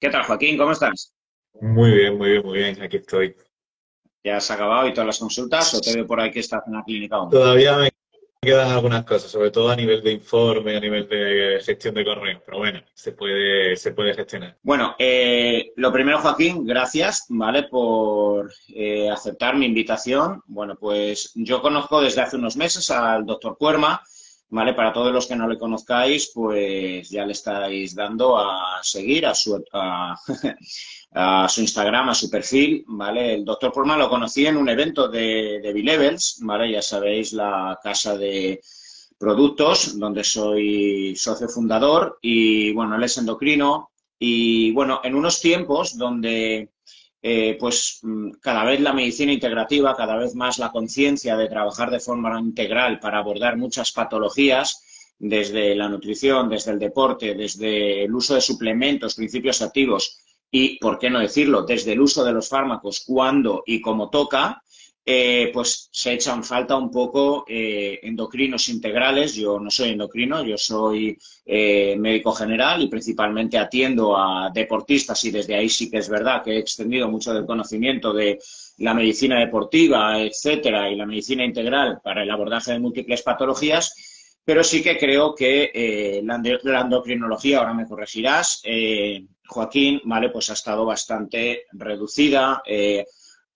¿Qué tal, Joaquín? ¿Cómo estás? Muy bien, muy bien, muy bien. Aquí estoy. ¿Ya has acabado y todas las consultas o te veo por ahí que estás en la clínica aún? Todavía me quedan algunas cosas, sobre todo a nivel de informe, a nivel de gestión de correo, pero bueno, se puede, se puede gestionar. Bueno, eh, lo primero, Joaquín, gracias, ¿vale? Por eh, aceptar mi invitación. Bueno, pues yo conozco desde hace unos meses al doctor Cuerma, ¿vale? Para todos los que no le conozcáis, pues ya le estáis dando a seguir a su, a, su Instagram, a su perfil, ¿vale? El doctor Cuerma lo conocí en un evento de, de B-Levels, ¿vale? Ya sabéis, la casa de productos, donde soy socio fundador y, bueno, él es endocrino y, bueno, en unos tiempos donde eh, pues mm, cada vez la medicina integrativa, cada vez más la conciencia de trabajar de forma integral para abordar muchas patologías, desde la nutrición, desde el deporte, desde el uso de suplementos, principios activos y, por qué no decirlo, desde el uso de los fármacos cuando y como toca, eh, pues se echan falta un poco eh, endocrinos integrales. Yo no soy endocrino, yo soy eh, médico general y principalmente atiendo a deportistas y desde ahí sí que es verdad que he extendido mucho del conocimiento de la medicina deportiva, etcétera, y la medicina integral para el abordaje de múltiples patologías. Pero sí que creo que la, endocrinología, ahora me corregirás, Joaquín, vale, pues ha estado bastante reducida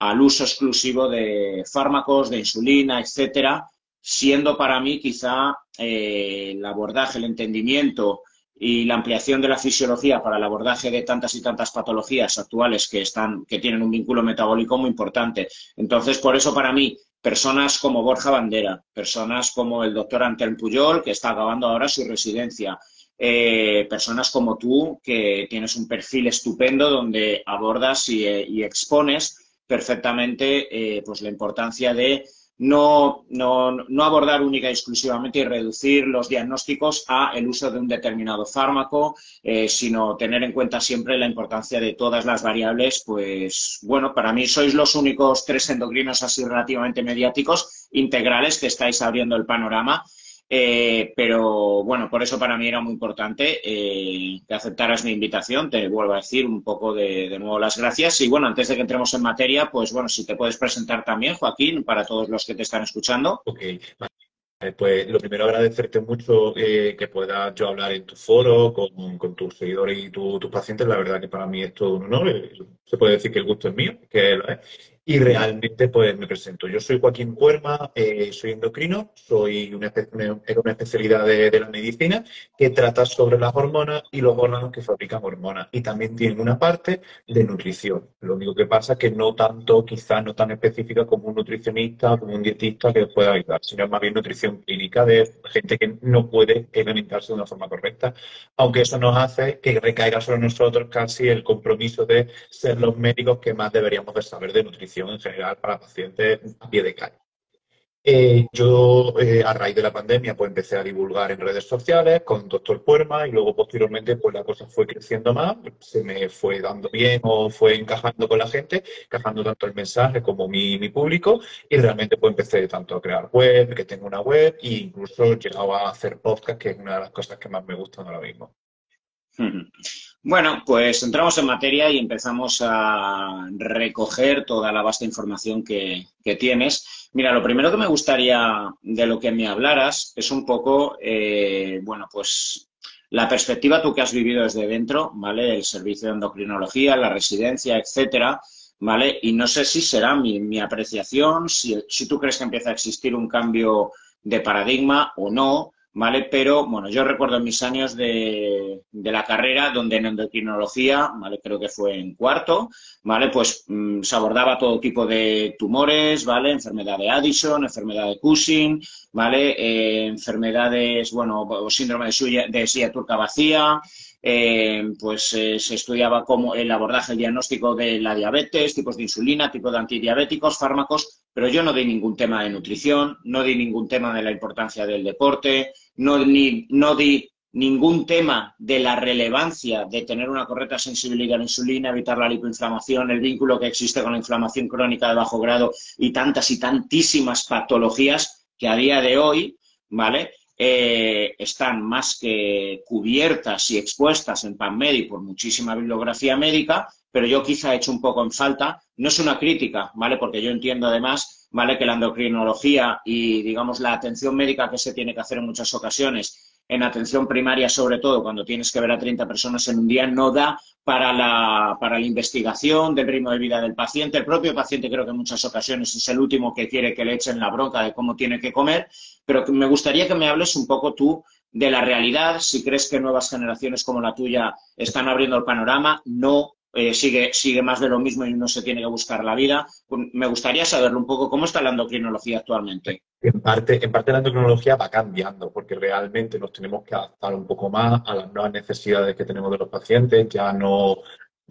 al uso exclusivo de fármacos, de insulina, etcétera, siendo para mí quizá eh, el abordaje, el entendimiento y la ampliación de la fisiología para el abordaje de tantas y tantas patologías actuales que están, que tienen un vínculo metabólico muy importante. Entonces, por eso para mí, personas como Borja Bandera, personas como el doctor Antel Puyol, que está acabando ahora su residencia, eh, personas como tú, que tienes un perfil estupendo donde abordas y, eh, y expones perfectamente eh, pues la importancia de no, no, abordar única y exclusivamente y reducir los diagnósticos a el uso de un determinado fármaco, eh, sino tener en cuenta siempre la importancia de todas las variables. Pues bueno, para mí sois los únicos tres endocrinos así relativamente mediáticos integrales que estáis abriendo el panorama eh, pero bueno, por eso para mí era muy importante eh, que aceptaras mi invitación. Te vuelvo a decir un poco de, nuevo las gracias. Y bueno, antes de que entremos en materia, pues bueno, si te puedes presentar también, Joaquín, para todos los que te están escuchando. Ok, pues lo primero agradecerte mucho eh, que puedas yo hablar en tu foro con, tus seguidores y tu, tus pacientes. La verdad que para mí es todo un honor. Se puede decir que el gusto es mío, que. Y realmente, pues me presento. Yo soy Joaquín Cuerma, eh, soy endocrino, soy una, especialidad de, de, la medicina que trata sobre las hormonas y los órganos que fabrican hormonas. Y también tiene una parte de nutrición. Lo único que pasa es que no tanto, quizás no tan específica como un nutricionista, como un dietista que pueda ayudar, sino más bien nutrición clínica de gente que no puede alimentarse de una forma correcta. Aunque eso nos hace que recaiga sobre nosotros casi el compromiso de ser los médicos que más deberíamos de saber de nutrición en general para pacientes a pie de calle. Eh, yo, eh, a raíz de la pandemia, pues empecé a divulgar en redes sociales con Doctor Puerma y luego posteriormente, pues la cosa fue creciendo más, se me fue dando bien o fue encajando con la gente, encajando tanto el mensaje como mi, mi público y realmente pues empecé tanto a crear web, que tengo una web e incluso he llegado a hacer podcast, que es una de las cosas que más me gustan ahora mismo. Bueno, pues entramos en materia y empezamos a recoger toda la vasta información que, tienes. Mira, lo primero que me gustaría de lo que me hablaras es un poco, eh, bueno, pues la perspectiva tú que has vivido desde dentro, ¿vale? El servicio de endocrinología, la residencia, etcétera, ¿vale? Y no sé si será mi, mi apreciación, si, si tú crees que empieza a existir un cambio de paradigma o no, ¿vale? Pero, bueno, yo recuerdo mis años de, de, la carrera donde en endocrinología, ¿vale? Creo que fue en cuarto, ¿vale? Pues mmm, se abordaba todo tipo de tumores, ¿vale? Enfermedad de Addison, enfermedad de Cushing, ¿vale? Eh, enfermedades, bueno, síndrome de, suya, silla turca vacía, eh, pues eh, se estudiaba como el abordaje, el diagnóstico de la diabetes, tipos de insulina, tipo de antidiabéticos, fármacos, pero yo no di ningún tema de nutrición, no di ningún tema de la importancia del deporte, no, ni, no di ningún tema de la relevancia de tener una correcta sensibilidad a la insulina, evitar la lipoinflamación, el vínculo que existe con la inflamación crónica de bajo grado y tantas y tantísimas patologías que a día de hoy, ¿vale? eh, están más que cubiertas y expuestas en PubMed por muchísima bibliografía médica, pero yo quizá he hecho un poco en falta. No es una crítica, ¿vale? Porque yo entiendo además, ¿vale? Que la endocrinología y, digamos, la atención médica que se tiene que hacer en muchas ocasiones en atención primaria, sobre todo cuando tienes que ver a 30 personas en un día, no da para la, para la investigación del ritmo de vida del paciente. El propio paciente creo que en muchas ocasiones es el último que quiere que le echen la bronca de cómo tiene que comer, pero me gustaría que me hables un poco tú de la realidad, si crees que nuevas generaciones como la tuya están abriendo el panorama, no eh, sigue, sigue más de lo mismo y uno se tiene que buscar la vida. Me gustaría saberlo un poco, ¿cómo está la endocrinología actualmente? En parte, en parte la endocrinología va cambiando, porque realmente nos tenemos que adaptar un poco más a las nuevas necesidades que tenemos de los pacientes, ya no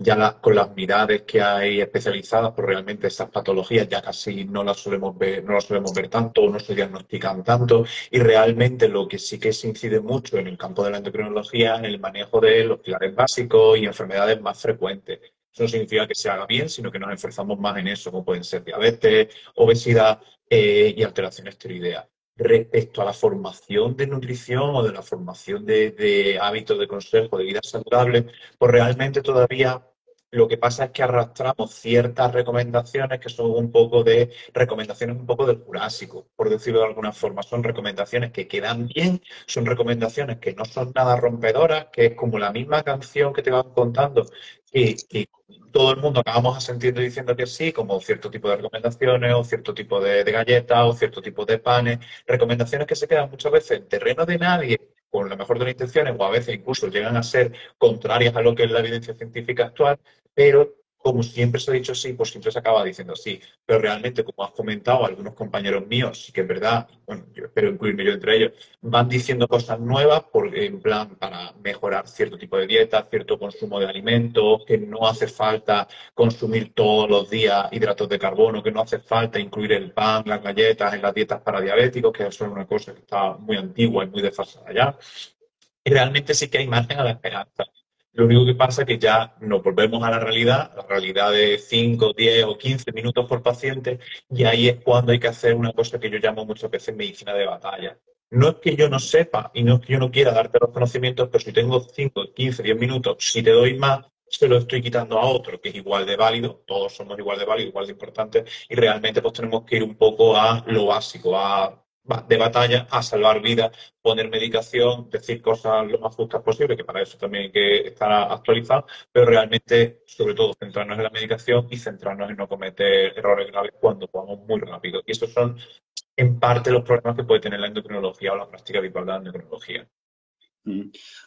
ya con las miradas que hay especializadas, pues realmente esas patologías ya casi no las solemos ver, no las solemos ver tanto, no se diagnostican tanto, y realmente lo que sí que se incide mucho en el campo de la endocrinología en el manejo de los pilares básicos y enfermedades más frecuentes. Eso no significa que se haga bien, sino que nos esforzamos más en eso, como pueden ser diabetes, obesidad eh, y alteraciones tiroideas respecto a la formación de nutrición o de la formación de, hábitos de consejo de vida saludable, pues realmente todavía lo que pasa es que arrastramos ciertas recomendaciones que son un poco de recomendaciones un poco del Jurásico, por decirlo de alguna forma. Son recomendaciones que quedan bien, son recomendaciones que no son nada rompedoras, que es como la misma canción que te van contando, que, que todo el mundo acabamos asentiendo diciendo que sí, como cierto tipo de recomendaciones o cierto tipo de, galletas o cierto tipo de panes, recomendaciones que se quedan muchas veces en terreno de nadie con la mejor de las intenciones o a veces incluso llegan a ser contrarias a lo que es la evidencia científica actual, pero como siempre se ha dicho sí, pues siempre se acaba diciendo sí. Pero realmente, como has comentado, algunos compañeros míos, sí que es verdad, bueno, yo espero incluirme yo entre ellos, van diciendo cosas nuevas por, en plan para mejorar cierto tipo de dieta, cierto consumo de alimentos, que no hace falta consumir todos los días hidratos de carbono, que no hace falta incluir el pan, las galletas en las dietas para diabéticos, que eso es una cosa que está muy antigua y muy desfasada ya. Y realmente sí que hay margen a la esperanza. Lo único que pasa es que ya nos volvemos a la realidad, la realidad de 5, 10 o 15 minutos por paciente, y ahí es cuando hay que hacer una cosa que yo llamo muchas veces medicina de batalla. No es que yo no sepa y no es que yo no quiera darte los conocimientos, pero si tengo 5, 15, 10 minutos, si te doy más, se lo estoy quitando a otro que es igual de válido, todos somos igual de válidos, igual de importantes, y realmente pues tenemos que ir un poco a lo básico, a de batalla a salvar vidas, poner medicación, decir cosas lo más justas posible, que para eso también hay que estar actualizado, pero realmente, sobre todo, centrarnos en la medicación y centrarnos en no cometer errores graves cuando vamos muy rápido. Y esos son, en parte, los problemas que puede tener la endocrinología o la práctica habitual de la endocrinología.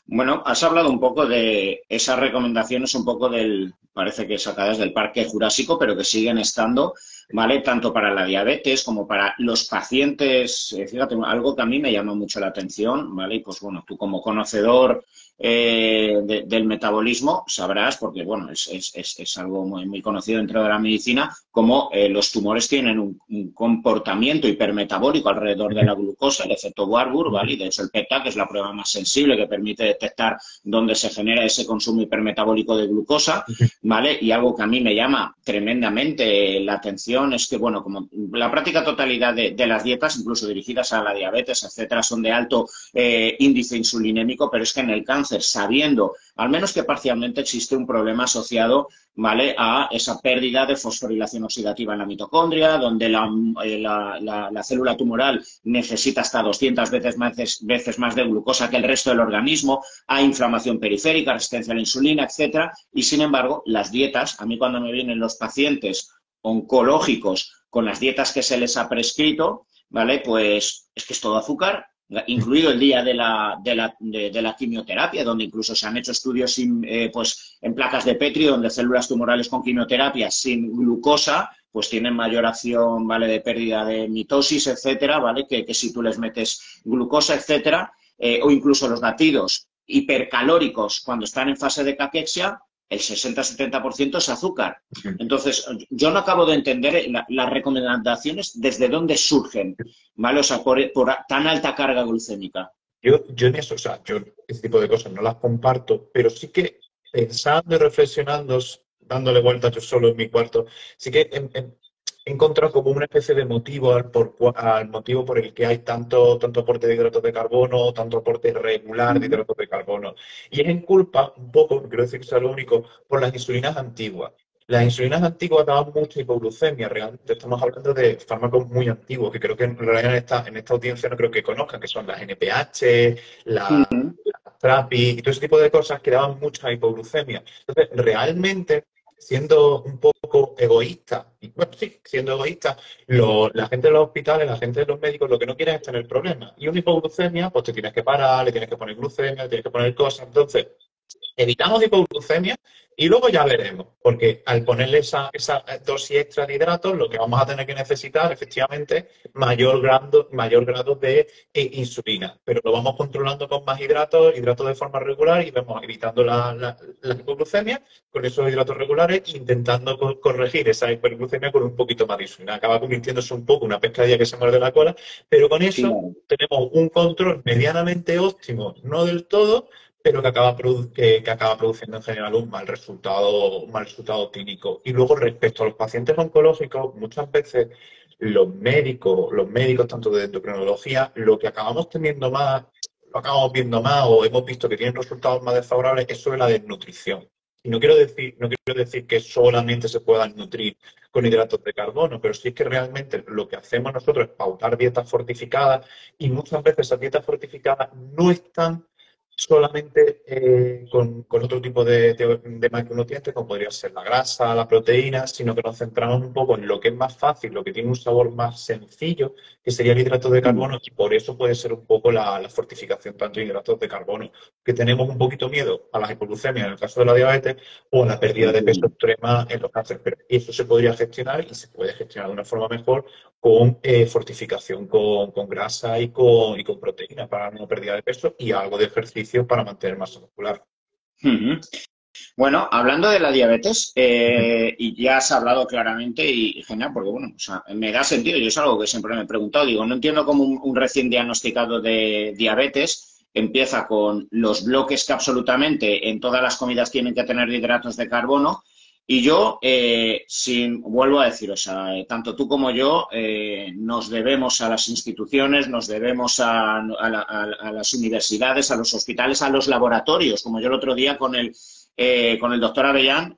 Bueno, has hablado un poco de esas recomendaciones, un poco del, parece que sacadas del Parque Jurásico, pero que siguen estando ¿vale? Tanto para la diabetes como para los pacientes. Eh, fíjate, algo que a mí me llama mucho la atención, ¿vale? Y pues bueno, tú como conocedor eh, del metabolismo, sabrás, porque bueno, es, es, es, algo muy, muy, conocido dentro de la medicina, como eh, los tumores tienen un, comportamiento hipermetabólico alrededor de la glucosa, el efecto Warburg, ¿vale? Y de hecho el PETA, que es la prueba más sensible que permite detectar dónde se genera ese consumo hipermetabólico de glucosa, ¿vale? Y algo que a mí me llama tremendamente la atención es que, bueno, como la práctica totalidad de, de las dietas, incluso dirigidas a la diabetes, etcétera, son de alto eh, índice insulinémico, pero es que en el cáncer sabiendo, al menos que parcialmente existe un problema asociado ¿vale? a esa pérdida de fosforilación oxidativa en la mitocondria, donde la, eh, célula tumoral necesita hasta 200 veces más, veces más de glucosa que el resto del organismo, hay inflamación periférica, resistencia a la insulina, etcétera, y sin embargo, las dietas, a mí cuando me vienen los pacientes oncológicos con las dietas que se les ha prescrito, ¿vale? Pues es que es todo azúcar, incluido el día de la, de la, de, la quimioterapia, donde incluso se han hecho estudios eh, pues, en placas de Petri, donde células tumorales con quimioterapia sin glucosa pues tienen mayor acción, ¿vale?, de pérdida de mitosis, etcétera, ¿vale?, que, que si tú les metes glucosa, etcétera, eh, o incluso los latidos hipercalóricos cuando están en fase de caquexia, el 60-70% es azúcar. Entonces, yo no acabo de entender las recomendaciones desde dónde surgen, ¿vale? O sea, por, tan alta carga glucémica. Yo, yo en eso, o sea, yo ese tipo de cosas no las comparto, pero sí que pensando y reflexionando, dándole vueltas yo solo en mi cuarto, sí que he encontrado como una especie de motivo al, por, al motivo por el que hay tanto, tanto aporte de hidratos de carbono, tanto aporte regular de hidratos de carbono. Y es en culpa, un poco, decir que sea lo único, por las insulinas antiguas. Las insulinas antiguas daban mucha hipoglucemia, realmente estamos hablando de fármacos muy antiguos, que creo que en realidad en esta, en esta audiencia no creo que conozcan, que son las NPH, la, TRAPI y todo ese tipo de cosas que daban mucha hipoglucemia. Entonces, realmente, siendo un poco egoísta, bueno, sí, siendo egoísta, la gente de los hospitales, la gente de los médicos, lo que no quieren es tener problemas. Y una hipoglucemia, pues te tienes que parar, le tienes que poner glucemia, le tienes que poner cosas. Entonces, evitamos hipoglucemia y luego ya veremos, porque al ponerle esa, esa dosis extra de hidratos, lo que vamos a tener que necesitar, efectivamente, mayor grado, mayor grado de eh, insulina. Pero lo vamos controlando con más hidratos, hidratos de forma regular y vamos evitando la, la, hipoglucemia con esos hidratos regulares, intentando corregir esa hiperglucemia con un poquito más de insulina. Acaba convirtiéndose un poco una pescadilla que se muerde la cola, pero con eso tenemos un control medianamente óptimo, no del todo, pero que acaba, produciendo en general un mal resultado, un mal resultado clínico. Y luego, respecto a los pacientes oncológicos, muchas veces los médicos, los médicos tanto de endocrinología, lo que acabamos teniendo más, lo acabamos viendo más o hemos visto que tienen resultados más desfavorables es sobre la desnutrición. Y no quiero decir, no quiero decir que solamente se puedan nutrir con hidratos de carbono, pero sí es que realmente lo que hacemos nosotros es pautar dietas fortificadas y muchas veces esas dietas fortificadas no están solamente eh, con, otro tipo de, de, macronutrientes, como podría ser la grasa, la proteína, sino que nos centramos un poco en lo que es más fácil, lo que tiene un sabor más sencillo, que sería el hidrato de carbono, y por eso puede ser un poco la, fortificación tanto de hidratos de carbono, que tenemos un poquito miedo a las hipoglucemias en el caso de la diabetes o a la pérdida de peso extrema en los cánceres. Pero eso se podría gestionar y se puede gestionar de una forma mejor con eh, fortificación con, grasa y con, y con proteína para no pérdida de peso y algo de ejercicio para mantener masa muscular. Bueno, hablando de la diabetes, eh, y ya has hablado claramente y, genial, porque bueno, me da sentido, yo es algo que siempre me he preguntado, digo, no entiendo cómo un recién diagnosticado de diabetes empieza con los bloques que absolutamente en todas las comidas tienen que tener hidratos de carbono y yo, eh, sin, vuelvo a decir, eh, tanto tú como yo eh, nos debemos a las instituciones, nos debemos a, las universidades, a los hospitales, a los laboratorios, como yo el otro día con el, con el doctor Avellán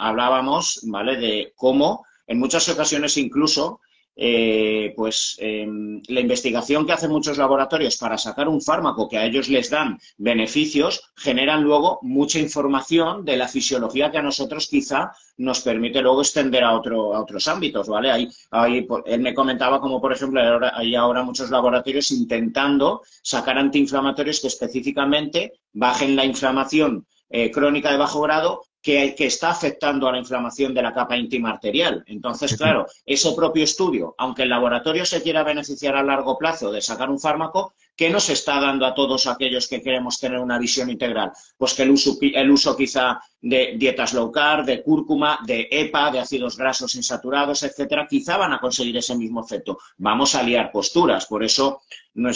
hablábamos, ¿vale?, de cómo en muchas ocasiones incluso eh, pues em, la investigación que hacen muchos laboratorios para sacar un fármaco que a ellos les dan beneficios, generan luego mucha información de la fisiología que a nosotros quizá nos permite luego extender a, otro, a otros ámbitos, ¿vale? Ahí, ahí, él me comentaba como, por ejemplo, hay ahora muchos laboratorios intentando sacar antiinflamatorios que específicamente bajen la inflamación eh, crónica de bajo grado que, está afectando a la inflamación de la capa íntima arterial. Entonces, claro, ese propio estudio, aunque el laboratorio se quiera beneficiar a largo plazo de sacar un fármaco, ¿qué nos está dando a todos aquellos que queremos tener una visión integral? Pues que el uso, el uso quizá de dietas low carb, de cúrcuma, de EPA, de ácidos grasos insaturados, etcétera, quizá van a conseguir ese mismo efecto. Vamos a liar posturas. Por eso,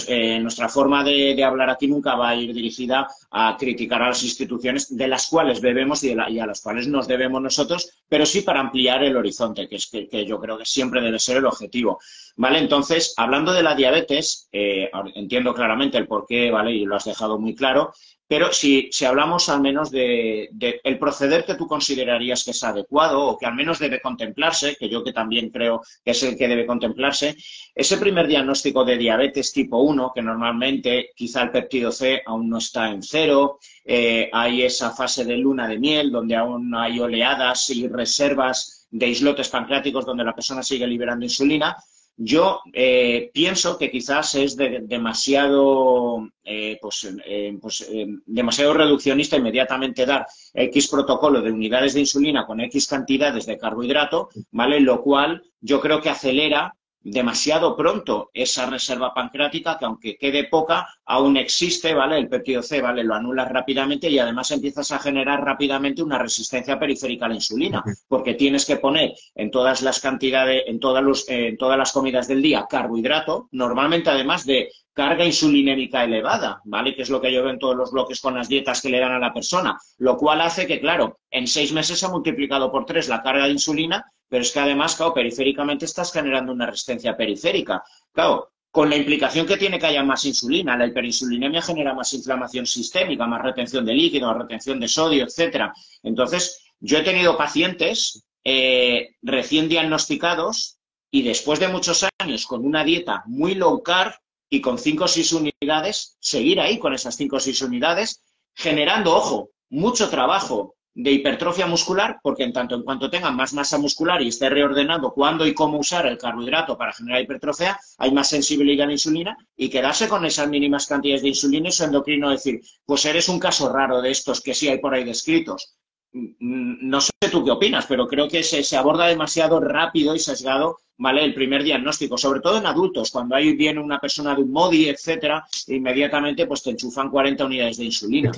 eh, nuestra forma de, hablar aquí nunca va a ir dirigida a criticar a las instituciones de las cuales bebemos y, a las cuales nos debemos nosotros, pero sí para ampliar el horizonte, que es que, yo creo que siempre debe ser el objetivo. ¿Vale? Entonces, hablando de la diabetes, eh, entiendo claramente el porqué, ¿vale? Y lo has dejado muy claro. Pero si, hablamos al menos de, el proceder que tú considerarías que es adecuado o que al menos debe contemplarse, que yo que también creo que es el que debe contemplarse, ese primer diagnóstico de diabetes tipo 1, que normalmente quizá el péptido C aún no está en cero, eh, hay esa fase de luna de miel donde aún hay oleadas y reservas de islotes pancreáticos donde la persona sigue liberando insulina, yo eh, pienso que quizás es demasiado, eh, pues, eh, pues demasiado reduccionista inmediatamente dar X protocolo de unidades de insulina con X cantidades de carbohidrato, ¿vale? Lo cual yo creo que acelera demasiado pronto esa reserva pancreática que aunque quede poca, aún existe, ¿vale? El péptido C, ¿vale? Lo anulas rápidamente y además empiezas a generar rápidamente una resistencia periférica a la insulina, porque tienes que poner en todas las cantidades, en todas, los, en todas las comidas del día carbohidrato, normalmente además de carga insulinémica elevada, ¿vale? Que es lo que yo veo en todos los bloques con las dietas que le dan a la persona, lo cual hace que, claro, en seis meses se ha multiplicado por tres la carga de insulina pero es que además, claro, periféricamente estás generando una resistencia periférica. Claro, con la implicación que tiene que haya más insulina. La hiperinsulinemia genera más inflamación sistémica, más retención de líquido, más retención de sodio, etcétera. Entonces, yo he tenido pacientes eh, recién diagnosticados y después de muchos años con una dieta muy low carb y con 5 o 6 unidades, seguir ahí con esas 5 o 6 unidades, generando, ojo, mucho trabajo de hipertrofia muscular, porque en tanto en cuanto tengan más masa muscular y esté reordenando cuándo y cómo usar el carbohidrato para generar hipertrofia, hay más sensibilidad a la insulina y quedarse con esas mínimas cantidades de insulina y su endocrino decir, pues eres un caso raro de estos que sí hay por ahí descritos. Mm, no sé tú qué opinas, pero creo que se, se aborda demasiado rápido y sesgado, ¿vale? El primer diagnóstico, sobre todo en adultos, cuando ahí viene una persona de un MODI, etcétera, inmediatamente pues te enchufan 40 unidades de insulina.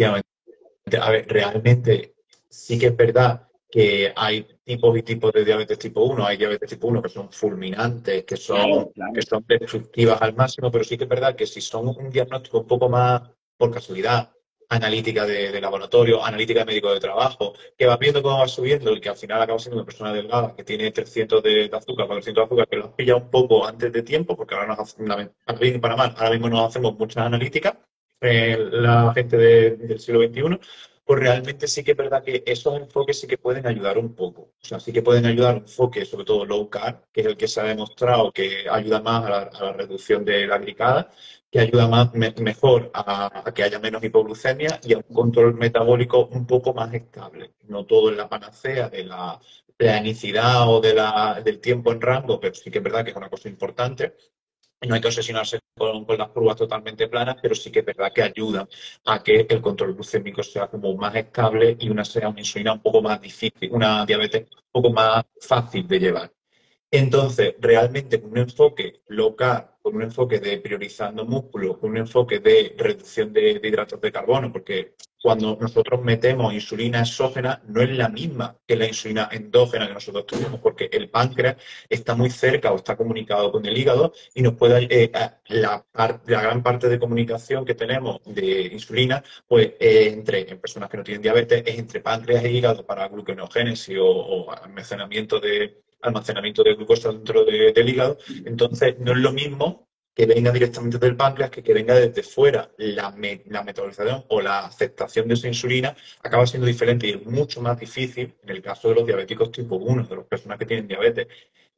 A ver, realmente sí que es verdad que hay tipos y tipos de diabetes tipo 1. Hay diabetes tipo 1 que son fulminantes, que son, que son destructivas al máximo, pero sí que es verdad que si son un diagnóstico un poco más por casualidad, analítica de, laboratorio, analítica de médico de trabajo, que va viendo cómo va subiendo y que al final acaba siendo una persona delgada que tiene 300 de, azúcar, 400 de azúcar, que lo has pillado un poco antes de tiempo, porque ahora nos hacemos, para mal, ahora mismo nos hacemos muchas analíticas, eh, la gente del siglo XXI, pues realmente sí que es verdad que esos enfoques sí que pueden ayudar un poco. O sea, sí que pueden ayudar un enfoque, sobre todo low carb, que es el que se ha demostrado que ayuda más a la, reducción de la glicada, que ayuda más, mejor a, que haya menos hipoglucemia y a un control metabólico un poco más estable. No todo en la panacea de la planicidad o de la, del tiempo en rango, pero sí que es verdad que es una cosa importante no hay que obsesionarse con, las curvas totalmente planas, pero sí que es verdad que ayuda a que el control glucémico sea como más estable y una sea una insulina un poco más difícil, una diabetes un poco más fácil de llevar. Entonces, realmente con un enfoque local, con un enfoque de priorizando músculo, con un enfoque de reducción de, hidratos de carbono, porque cuando nosotros metemos insulina exógena no es la misma que la insulina endógena que nosotros tenemos, porque el páncreas está muy cerca o está comunicado con el hígado y nos puede eh, la, la, gran parte de comunicación que tenemos de insulina, pues entre en personas que no tienen diabetes es entre páncreas e hígado para gluconeogénesis o almacenamiento de almacenamiento de glucosa dentro del hígado. Entonces, no es lo mismo que venga directamente del páncreas que que venga desde fuera. La, metabolización o la aceptación de esa insulina acaba siendo diferente y es mucho más difícil en el caso de los diabéticos tipo 1, de las personas que tienen diabetes,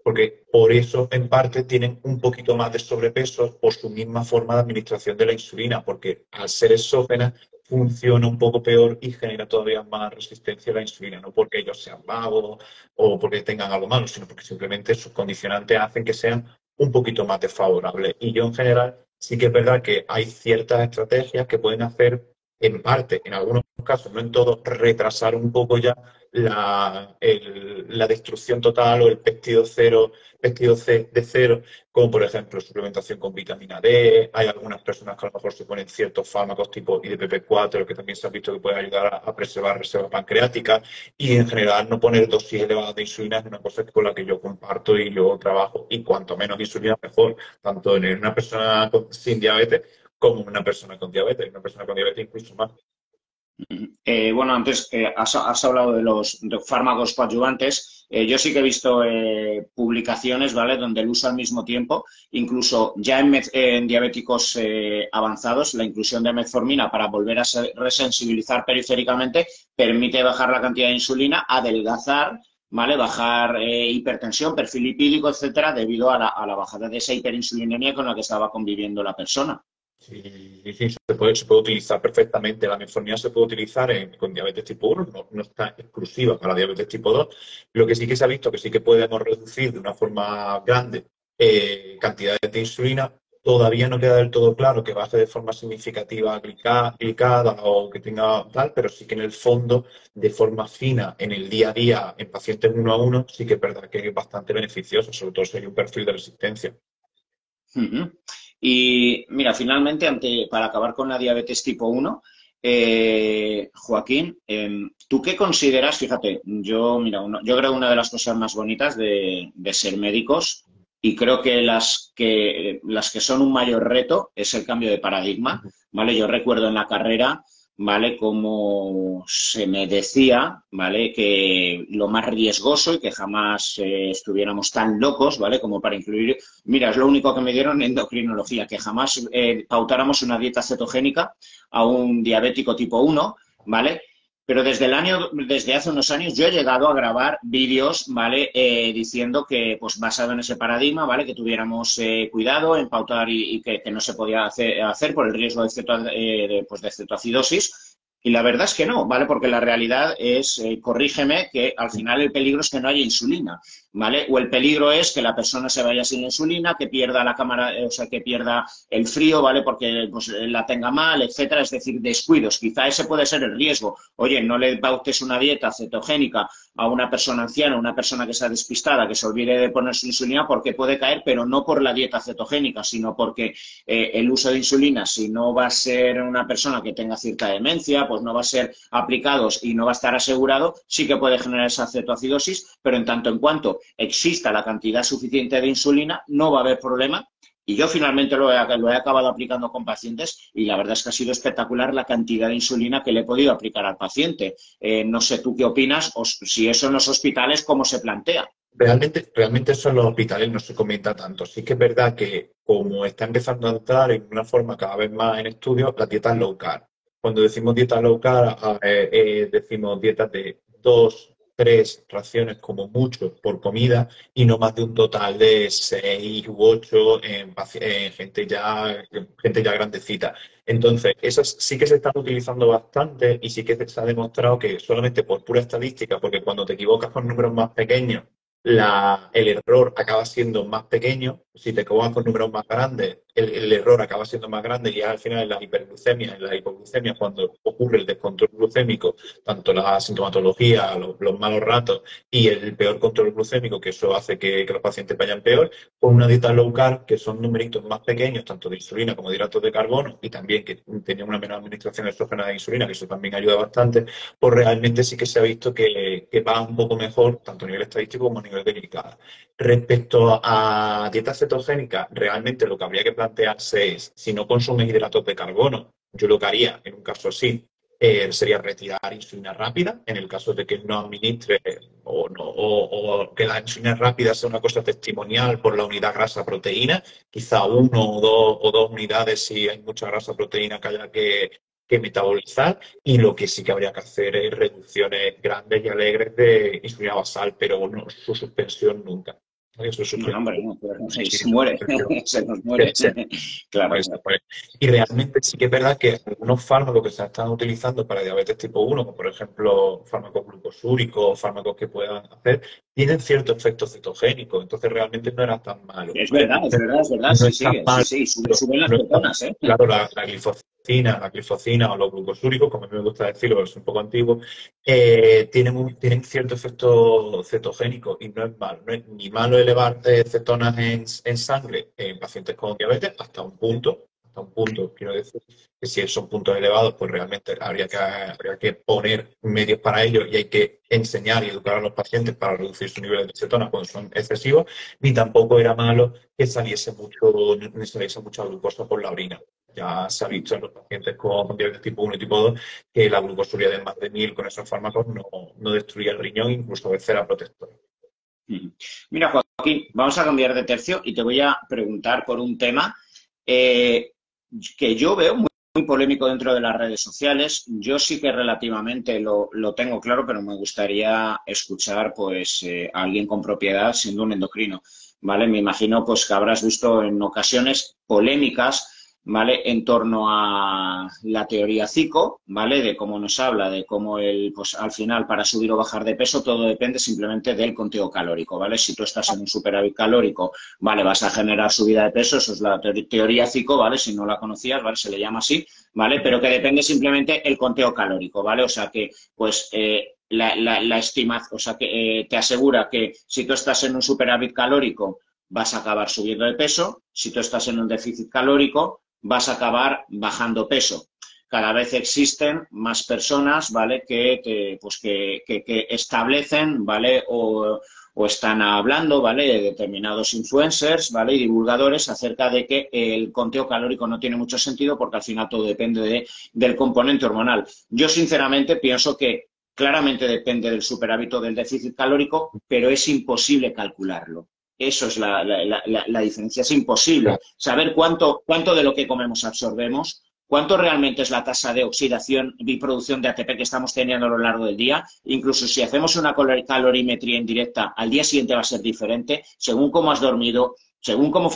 porque por eso en parte tienen un poquito más de sobrepeso por su misma forma de administración de la insulina, porque al ser exógena funciona un poco peor y genera todavía más resistencia a la insulina, no porque ellos sean vagos o porque tengan algo malo, sino porque simplemente sus condicionantes hacen que sean un poquito más desfavorables. Y yo en general sí que es verdad que hay ciertas estrategias que pueden hacer en parte, en algunos casos, no en todo, retrasar un poco ya la, la destrucción total o el péptido cero, péptido C de cero, como por ejemplo suplementación con vitamina D. Hay algunas personas que a lo mejor se ponen ciertos fármacos tipo IDPP4 que también se han visto que pueden ayudar a, preservar reserva pancreática y en general no poner dosis elevadas de insulina es una cosa con la que yo comparto y yo trabajo y cuanto menos insulina mejor, tanto en una persona sin diabetes como una persona con diabetes, una persona con diabetes incluso más. Eh, bueno, antes eh, has, hablado de los fármacos coadyuvantes. Eh, yo sí que he visto publicaciones, ¿vale?, donde el uso al mismo tiempo, incluso ya en, diabéticos avanzados, la inclusión de metformina para volver a resensibilizar periféricamente permite bajar la cantidad de insulina, adelgazar, ¿vale?, bajar hipertensión, perfil lipídico, etcétera, debido a la, a la bajada de esa hiperinsulinemia con la que estaba conviviendo la persona. Sí, sí, se puede, se puede utilizar perfectamente. La metformina se puede utilizar con diabetes tipo 1, no, está exclusiva para diabetes tipo 2. Lo que sí que se ha visto que sí que podemos reducir de una forma grande eh, cantidades de insulina. Todavía no queda del todo claro que baje de forma significativa glicada o que tenga tal, pero sí que en el fondo, de forma fina, en el día a día, en pacientes uno a uno, sí que es verdad que es bastante beneficioso, sobre todo si hay un perfil de resistencia. Y mira, finalmente, ante, para acabar con la diabetes tipo 1, eh, Joaquín, em, ¿tú qué consideras? Fíjate, yo, mira, yo creo que una de las cosas más bonitas de, ser médicos y creo que las, que las que son un mayor reto es el cambio de paradigma, ¿vale? Yo recuerdo en la carrera, ¿vale? Como se me decía, ¿vale? Que lo más riesgoso y que jamás eh, estuviéramos tan locos, ¿vale? Como para incluir, mira, es lo único que me dieron en endocrinología, que jamás eh, pautáramos una dieta cetogénica a un diabético tipo 1, ¿vale? Pero desde el año, desde hace unos años, yo he llegado a grabar vídeos, ¿vale? Eh, diciendo que, pues basado en ese paradigma, ¿vale? Que tuviéramos eh, cuidado en pautar y, que, no se podía hacer, por el riesgo de, ceto, eh, pues de cetoacidosis y la verdad es que no, ¿vale? Porque la realidad es, eh, corrígeme, que al final el peligro es que no haya insulina, ¿vale? O el peligro es que la persona se vaya sin insulina, que pierda la cámara, eh, o sea, que pierda el frío, ¿vale? Porque pues, la tenga mal, etcétera, es decir, descuidos. Quizá ese puede ser el riesgo. Oye, no le bautes una dieta cetogénica a una persona anciana, una persona que sea despistada, que se olvide de poner su insulina porque puede caer, pero no por la dieta cetogénica, sino porque eh, el uso de insulina, si no va a ser una persona que tenga cierta demencia, pues no va a ser aplicados y no va a estar asegurado, sí que puede generar esa cetoacidosis, pero en tanto en cuanto exista la cantidad suficiente de insulina, no va a haber problema y yo finalmente lo he, lo he, acabado aplicando con pacientes y la verdad es que ha sido espectacular la cantidad de insulina que le he podido aplicar al paciente. Eh, no sé tú qué opinas o si eso en los hospitales, cómo se plantea. Realmente, realmente eso en los hospitales no se comenta tanto. Sí que es verdad que como está empezando a entrar en una forma cada vez más en estudio, la dieta low carb. Cuando decimos dieta low carb, eh, eh, decimos dietas de dos, tres raciones como mucho por comida y no más de un total de seis u ocho en, gente ya gente ya grandecita. Entonces, esas sí que se están utilizando bastante y sí que se ha demostrado que solamente por pura estadística, porque cuando te equivocas con números más pequeños el error acaba siendo más pequeño. Si te equivocas con números más grandes, el, error acaba siendo más grande y al final en la hiperglucemia, en la hipoglucemia, cuando ocurre el descontrol glucémico, tanto la sintomatología, los, malos ratos y el peor control glucémico, que eso hace que, los pacientes vayan peor, con una dieta low carb, que son numeritos más pequeños, tanto de insulina como de hidratos de carbono, y también que tenía una menor administración exógena de insulina, que eso también ayuda bastante, pues realmente sí que se ha visto que, que va un poco mejor, tanto a nivel estadístico como a nivel Respecto a dieta cetogénica, realmente lo que habría que plantearse es, si no consumes hidratos de carbono, yo lo que haría en un caso así eh, sería retirar insulina rápida, en el caso de que no administre o, no, o, que la insulina rápida sea una cosa testimonial por la unidad grasa-proteína, quizá uno o dos, o dos unidades si hay mucha grasa-proteína que haya que, que metabolizar y lo que sí que habría que hacer es reducciones grandes y alegres de insulina basal, pero no su suspensión nunca. Eso es no, hombre, no, se, muere, se nos muere. claro. Y realmente sí que es verdad que algunos fármacos que se están utilizando para diabetes tipo 1, como por ejemplo fármacos glucosúricos, fármacos que puedan hacer, tienen cierto efecto cetogénico, entonces realmente no era tan malo. Es verdad, es verdad, es verdad, sí, sí, sí, suben las ¿eh? Claro, la, la la glifocina o los glucosúricos, como a mí me gusta decirlo, es un poco antiguo, eh, tienen, tienen cierto efecto cetogénico y no es malo. No es ni malo elevar cetonas en, sangre en pacientes con diabetes hasta un punto, hasta un punto, quiero decir, que si son puntos elevados, pues realmente habría que, habría que poner medios para ello y hay que enseñar y educar a los pacientes para reducir su nivel de cetonas cuando son excesivos, ni tampoco era malo que saliese mucho, ni saliese mucha glucosa por la orina. Ya se ha visto en los pacientes con diabetes tipo 1 y tipo 2 que la glucosuria de más de 1000 con esos fármacos no, no destruía el riñón, incluso a veces era protector. Mira, Joaquín, vamos a cambiar de tercio y te voy a preguntar por un tema eh, que yo veo muy, polémico dentro de las redes sociales. Yo sí que relativamente lo, tengo claro, pero me gustaría escuchar pues, eh, a alguien con propiedad siendo un endocrino. ¿Vale? Me imagino pues, que habrás visto en ocasiones polémicas ¿vale? En torno a la teoría CICO, ¿vale? De cómo nos habla, de cómo el, pues al final para subir o bajar de peso todo depende simplemente del conteo calórico, ¿vale? Si tú estás en un superávit calórico, ¿vale? Vas a generar subida de peso, eso es la teoría CICO, ¿vale? Si no la conocías, ¿vale? Se le llama así, ¿vale? Pero que depende simplemente el conteo calórico, ¿vale? O sea que, pues, eh, la, la, estima, o sea que eh, te asegura que si tú estás en un superávit calórico, vas a acabar subiendo de peso, si tú estás en un déficit calórico, vas a acabar bajando peso. cada vez existen más personas, ¿vale? Que, pues que, establecen, ¿vale? O, están hablando, ¿vale? De determinados influencers, ¿vale? Y divulgadores acerca de que el conteo calórico no tiene mucho sentido porque al final todo depende de, del componente hormonal. Yo, sinceramente, pienso que claramente depende del superávito del déficit calórico, pero es imposible calcularlo. Eso es la, la diferencia. Es imposible saber cuánto, cuánto de lo que comemos absorbemos ¿Cuánto realmente es la tasa de oxidación y producción de ATP que estamos teniendo a lo largo del día? Incluso si hacemos una calorimetría indirecta, al día siguiente va a ser diferente, según cómo has dormido, según cómo,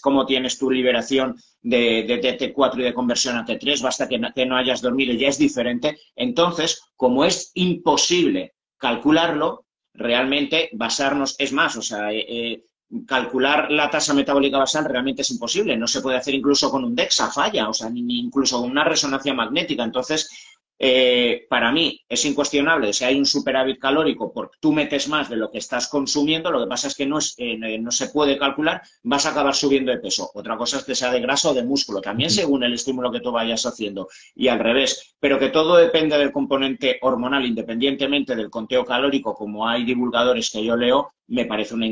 cómo tienes tu liberación de, de, T4 y de conversión a T3, basta que no, hayas dormido, ya es diferente. Entonces, como es imposible calcularlo, realmente basarnos, es más, o sea, eh, eh, calcular la tasa metabólica basal realmente es imposible. No se puede hacer incluso con un DEXA, falla, o sea, ni, incluso con una resonancia magnética. Entonces, eh, para mí es incuestionable si hay un superávit calórico porque tú metes más de lo que estás consumiendo, lo que pasa es que no, es, eh, no se puede calcular, vas a acabar subiendo de peso. Otra cosa es que sea de grasa o de músculo, también según el estímulo que tú vayas haciendo y al revés, pero que todo depende del componente hormonal independientemente del conteo calórico, como hay divulgadores que yo leo, me parece una,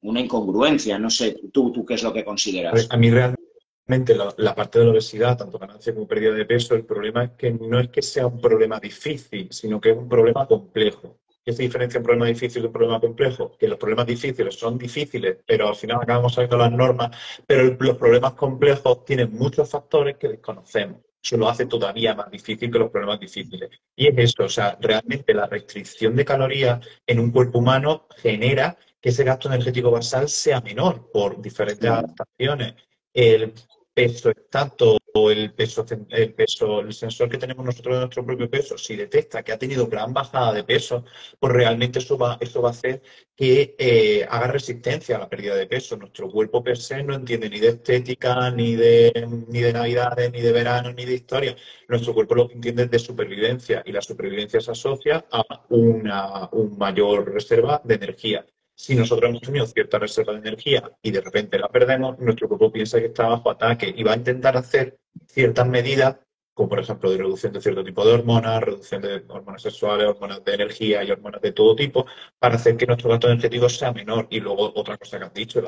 una incongruencia. No sé, tú, tú qué es lo que consideras. A mí realmente la, parte de la obesidad, tanto ganancia como pérdida de peso, el problema es que no es que sea un problema difícil, sino que es un problema complejo. ¿Qué se diferencia un problema difícil de un problema complejo? Que los problemas difíciles son difíciles, pero al final acabamos sabiendo las normas, pero los problemas complejos tienen muchos factores que desconocemos. Eso lo hace todavía más difícil que los problemas difíciles. Y es eso, o sea, realmente la restricción de calorías en un cuerpo humano genera que ese gasto energético basal sea menor por diferentes adaptaciones. El peso exacto o el peso, el peso, el sensor que tenemos nosotros de nuestro propio peso, si detecta que ha tenido gran bajada de peso, pues realmente eso va, eso va a hacer que eh, haga resistencia a la pérdida de peso. Nuestro cuerpo per se no entiende ni de estética, ni de, ni de navidades, ni de verano, ni de historia. Nuestro cuerpo lo que entiende es de supervivencia y la supervivencia se asocia a una un mayor reserva de energía. Si nosotros hemos tenido cierta reserva de energía y de repente la perdemos, nuestro cuerpo piensa que está bajo ataque y va a intentar hacer ciertas medidas como por ejemplo de reducción de cierto tipo de hormonas, reducción de hormonas sexuales, hormonas de energía y hormonas de todo tipo, para hacer que nuestro gasto energético sea menor. Y luego otra cosa que has dicho,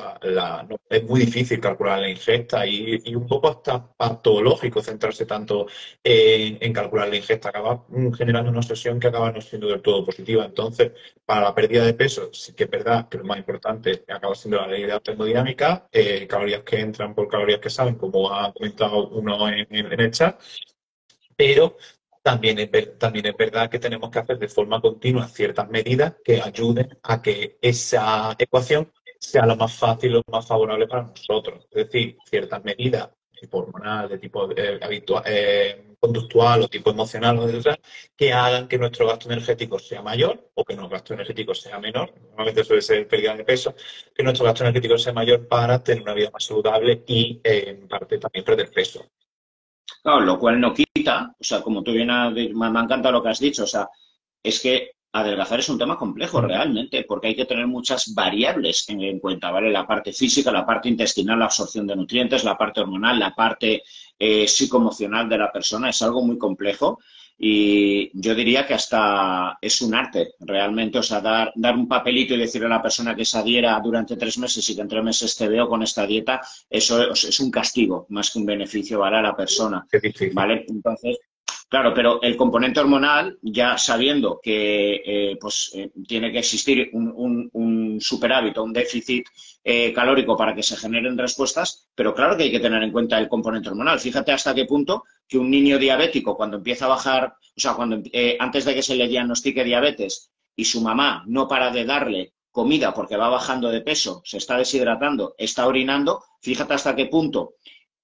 es muy difícil calcular la ingesta y, un poco hasta patológico centrarse tanto en, calcular la ingesta, acaba generando una obsesión que acaba no siendo del todo positiva. Entonces, para la pérdida de peso, sí que es verdad que lo más importante acaba siendo la ley de la termodinámica, eh, calorías que entran por calorías que salen, como ha comentado uno en el chat, pero también es, verdad que tenemos que hacer de forma continua ciertas medidas que ayuden a que esa ecuación sea lo más fácil, lo más favorable para nosotros. Es decir, ciertas medidas de tipo hormonal, de tipo eh, eh, conductual o tipo emocional, o que hagan que nuestro gasto energético sea mayor o que nuestro gasto energético sea menor. Normalmente suele ser pérdida de peso, que nuestro gasto energético sea mayor para tener una vida más saludable y, eh, en parte, también perder peso. Claro, lo cual no quita, o sea, como tú bien has, me, me ha encantado lo que has dicho, o sea, es que adelgazar es un tema complejo realmente, porque hay que tener muchas variables en, cuenta, ¿vale? La parte física, la parte intestinal, la absorción de nutrientes, la parte hormonal, la parte eh, psicoemocional de la persona, es algo muy complejo y yo diría que hasta es un arte realmente, o sea, dar, dar un papelito y decirle a la persona que se adhiera durante tres meses y que en tres meses te veo con esta dieta, eso es un castigo más que un beneficio, ¿vale? A la persona, ¿vale? Entonces, Claro, pero el componente hormonal, ya sabiendo que eh, pues, eh, tiene que existir un, un, superávit o un déficit eh, calórico para que se generen respuestas, pero claro que hay que tener en cuenta el componente hormonal. Fíjate hasta qué punto que un niño diabético, cuando empieza a bajar, o sea, cuando antes de que se le diagnostique diabetes y su mamá no para de darle comida porque va bajando de peso, se está deshidratando, está orinando, fíjate hasta qué punto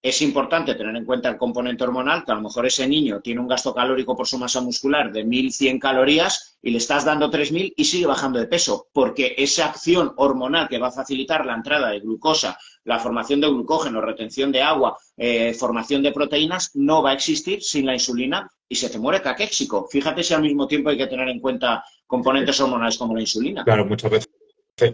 es importante tener en cuenta el componente hormonal, que a lo mejor ese niño tiene un gasto calórico por su masa muscular de 1.100 calorías y le estás dando 3.000 y sigue bajando de peso, porque esa acción hormonal que va a facilitar la entrada de glucosa, la formación de glucógeno, retención de agua, eh, formación de proteínas, no va a existir sin la insulina y se te muere caquéxico. Fíjate si al mismo tiempo hay que tener en cuenta componentes hormonales como la insulina. Claro, muchas veces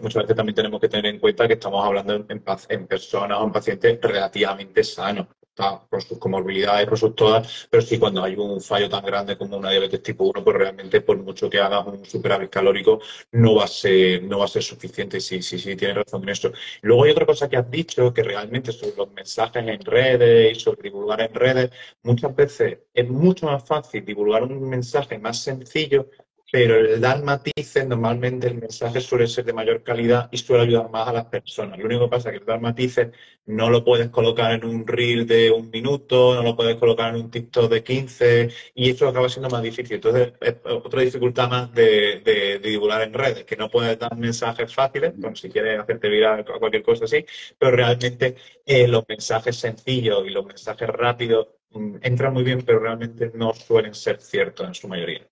muchas veces también tenemos que tener en cuenta que estamos hablando en, en personas o en pacientes relativamente sanos. Con sus comorbilidades, con sus todas, pero sí cuando hay un fallo tan grande como una diabetes tipo 1, pues realmente por mucho que hagas un superávit calórico no va a ser, no va a ser suficiente. Sí, sí, sí, tienes razón en eso. Luego hay otra cosa que has dicho, que realmente sobre los mensajes en redes y sobre divulgar en redes, muchas veces es mucho más fácil divulgar un mensaje más sencillo pero el dar matices, normalmente el mensaje suele ser de mayor calidad y suele ayudar más a las personas. Lo único que pasa es que el dar matices no lo puedes colocar en un reel de un minuto, no lo puedes colocar en un TikTok de 15 y eso acaba siendo más difícil. Entonces, es otra dificultad más de, divulgar en redes, que no puedes dar mensajes fáciles, bueno, si quieres hacerte viral o cualquier cosa así, pero realmente eh, los mensajes sencillos y los mensajes rápidos mm, entran muy bien, pero realmente no suelen ser ciertos en su mayoría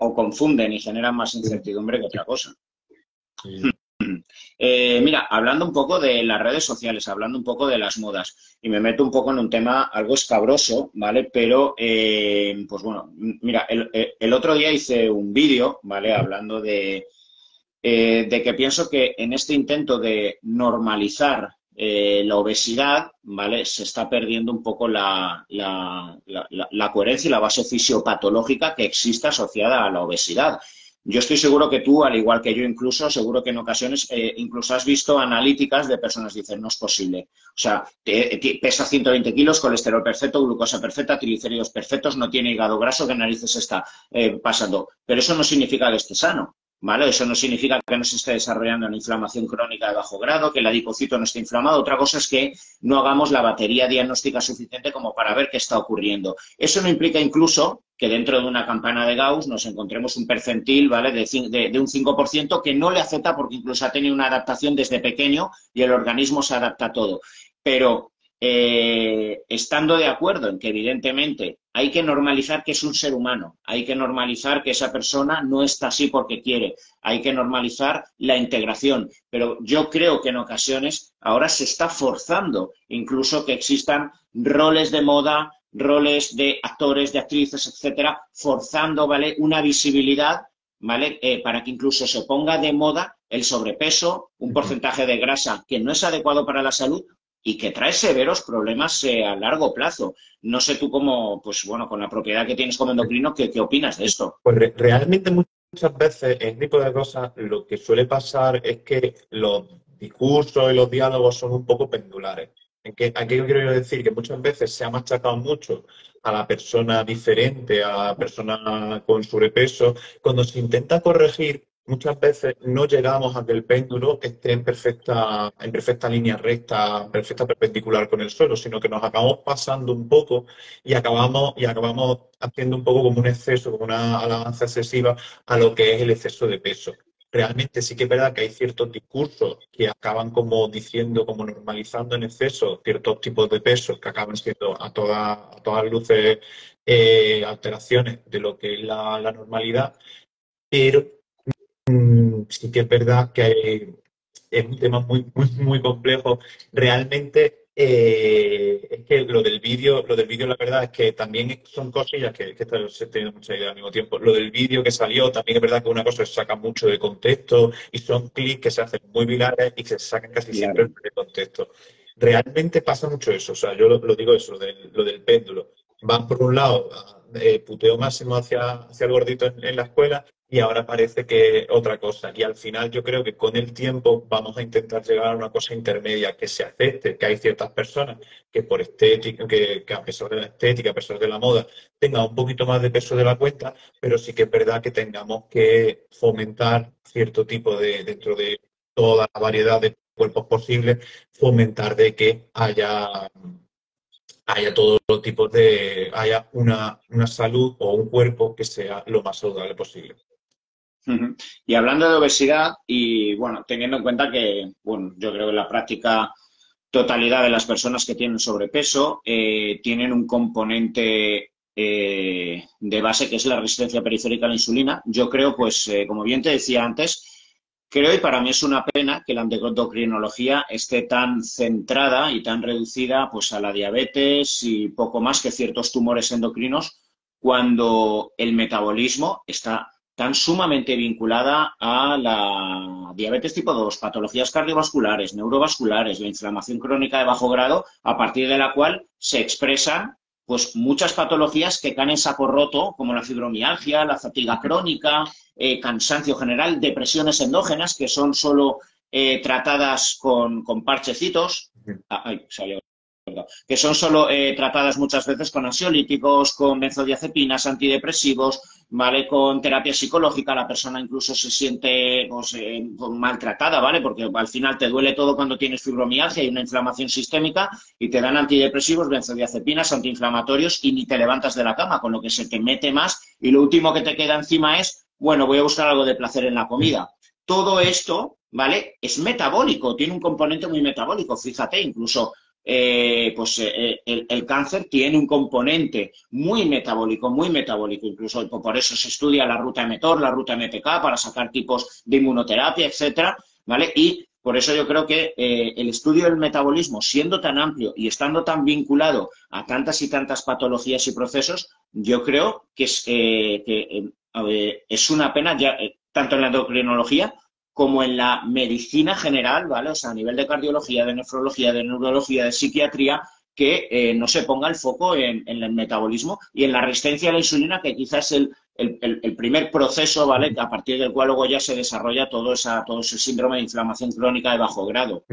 o confunden y generan más incertidumbre que otra cosa. Eh, mira, hablando un poco de las redes sociales, hablando un poco de las modas, y me meto un poco en un tema algo escabroso, ¿vale? Pero, eh, pues bueno, mira, el, otro día hice un vídeo, ¿vale? Hablando de, eh, de que pienso que en este intento de normalizar eh, la obesidad, ¿vale? Se está perdiendo un poco la, coherencia y la base fisiopatológica que existe asociada a la obesidad. Yo estoy seguro que tú, al igual que yo incluso, seguro que en ocasiones eh, incluso has visto analíticas de personas que dicen, no es posible. O sea, pesa 120 kilos, colesterol perfecto, glucosa perfecta, triglicéridos perfectos, no tiene hígado graso, ¿qué narices está eh, pasando? Pero eso no significa que esté sano. ¿Vale? Eso no significa que no se esté desarrollando una inflamación crónica de bajo grado, que el adipocito no esté inflamado. Otra cosa es que no hagamos la batería diagnóstica suficiente como para ver qué está ocurriendo. Eso no implica incluso que dentro de una campana de Gauss nos encontremos un percentil ¿vale? de, de un 5% que no le afecta porque incluso ha tenido una adaptación desde pequeño y el organismo se adapta a todo. Pero eh, estando de acuerdo en que evidentemente hay que normalizar que es un ser humano, hay que normalizar que esa persona no está así porque quiere, hay que normalizar la integración, pero yo creo que en ocasiones ahora se está forzando incluso que existan roles de moda, roles de actores, de actrices, etcétera, forzando, ¿vale? Una visibilidad, ¿vale? Eh, para que incluso se ponga de moda el sobrepeso, un porcentaje de grasa que no es adecuado para la salud y que trae severos problemas eh, a largo plazo. No sé tú cómo, pues bueno, con la propiedad que tienes como endocrino, ¿qué, qué opinas de esto? Pues realmente muchas veces en este tipo de cosas lo que suele pasar es que los discursos y los diálogos son un poco pendulares. ¿En qué, ¿A qué quiero decir? Que muchas veces se ha machacado mucho a la persona diferente, a la persona con sobrepeso, cuando se intenta corregir muchas veces no llegamos a que el péndulo esté en perfecta, en perfecta línea recta, perfecta perpendicular con el suelo, sino que nos acabamos pasando un poco y acabamos, y acabamos haciendo un poco como un exceso, como una alabanza excesiva a lo que es el exceso de peso. Realmente sí que es verdad que hay ciertos discursos que acaban como diciendo, como normalizando en exceso ciertos tipos de pesos que acaban siendo a, todas a todas luces eh, alteraciones de lo que es la normalidad, pero Mm, sí que es verdad que es un tema muy, muy, muy complejo. Realmente eh, es que lo del vídeo, lo del vídeo la verdad es que también son cosillas que, que se tenido mucha idea al mismo tiempo. Lo del vídeo que salió también es verdad que una cosa se saca mucho de contexto y son clics que se hacen muy virales y que se sacan casi siempre de contexto. Realmente pasa mucho eso, o sea, yo lo, digo eso, lo del, lo del péndulo. Van por un lado, eh, puteo máximo hacia, hacia el gordito en la escuela y ahora parece que otra cosa. Y al final yo creo que con el tiempo vamos a intentar llegar a una cosa intermedia que se acepte, que hay ciertas personas que por estética, que, a pesar de la estética, a pesar de la moda, tengan un poquito más de peso de la cuenta, pero sí que es verdad que tengamos que fomentar cierto tipo de, dentro de toda la variedad de cuerpos posibles, fomentar de que haya haya todos los tipos de, haya una, una salud o un cuerpo que sea lo más saludable posible. Y hablando de obesidad, y bueno, teniendo en cuenta que, bueno, yo creo que la práctica totalidad de las personas que tienen sobrepeso eh, tienen un componente eh, de base que es la resistencia periférica a la insulina. Yo creo, pues, eh, como bien te decía antes, creo y para mí es una pena que la endocrinología esté tan centrada y tan reducida pues a la diabetes y poco más que ciertos tumores endocrinos cuando el metabolismo está tan sumamente vinculada a la diabetes tipo 2, patologías cardiovasculares, neurovasculares, la inflamación crónica de bajo grado, a partir de la cual se expresan pues muchas patologías que caen en saco roto, como la fibromialgia, la fatiga crónica, eh, cansancio general, depresiones endógenas, que son solo eh, tratadas con, con parchecitos. Ah, ay, salió que son solo eh, tratadas muchas veces con ansiolíticos, con benzodiazepinas, antidepresivos, ¿vale? Con terapia psicológica, la persona incluso se siente pues, eh, maltratada, ¿vale? Porque al final te duele todo cuando tienes fibromialgia y una inflamación sistémica y te dan antidepresivos, benzodiazepinas, antiinflamatorios y ni te levantas de la cama, con lo que se te mete más y lo último que te queda encima es, bueno, voy a buscar algo de placer en la comida. Todo esto, ¿vale? Es metabólico, tiene un componente muy metabólico, fíjate, incluso eh, pues eh, el, cáncer tiene un componente muy metabólico, muy metabólico, incluso por eso se estudia la ruta mTOR, la ruta MPK, para sacar tipos de inmunoterapia, etcétera, ¿vale? Y por eso yo creo que eh, el estudio del metabolismo, siendo tan amplio y estando tan vinculado a tantas y tantas patologías y procesos, yo creo que es, que, es una pena, ya, tanto en la endocrinología como en la medicina general, ¿vale? O sea, a nivel de cardiología, de nefrología, de neurología, de psiquiatría, que eh, no se ponga el foco en, el metabolismo y en la resistencia a la insulina, que quizás es el, primer proceso, ¿vale? A partir del cual luego ya se desarrolla todo, esa, todo ese síndrome de inflamación crónica de bajo grado.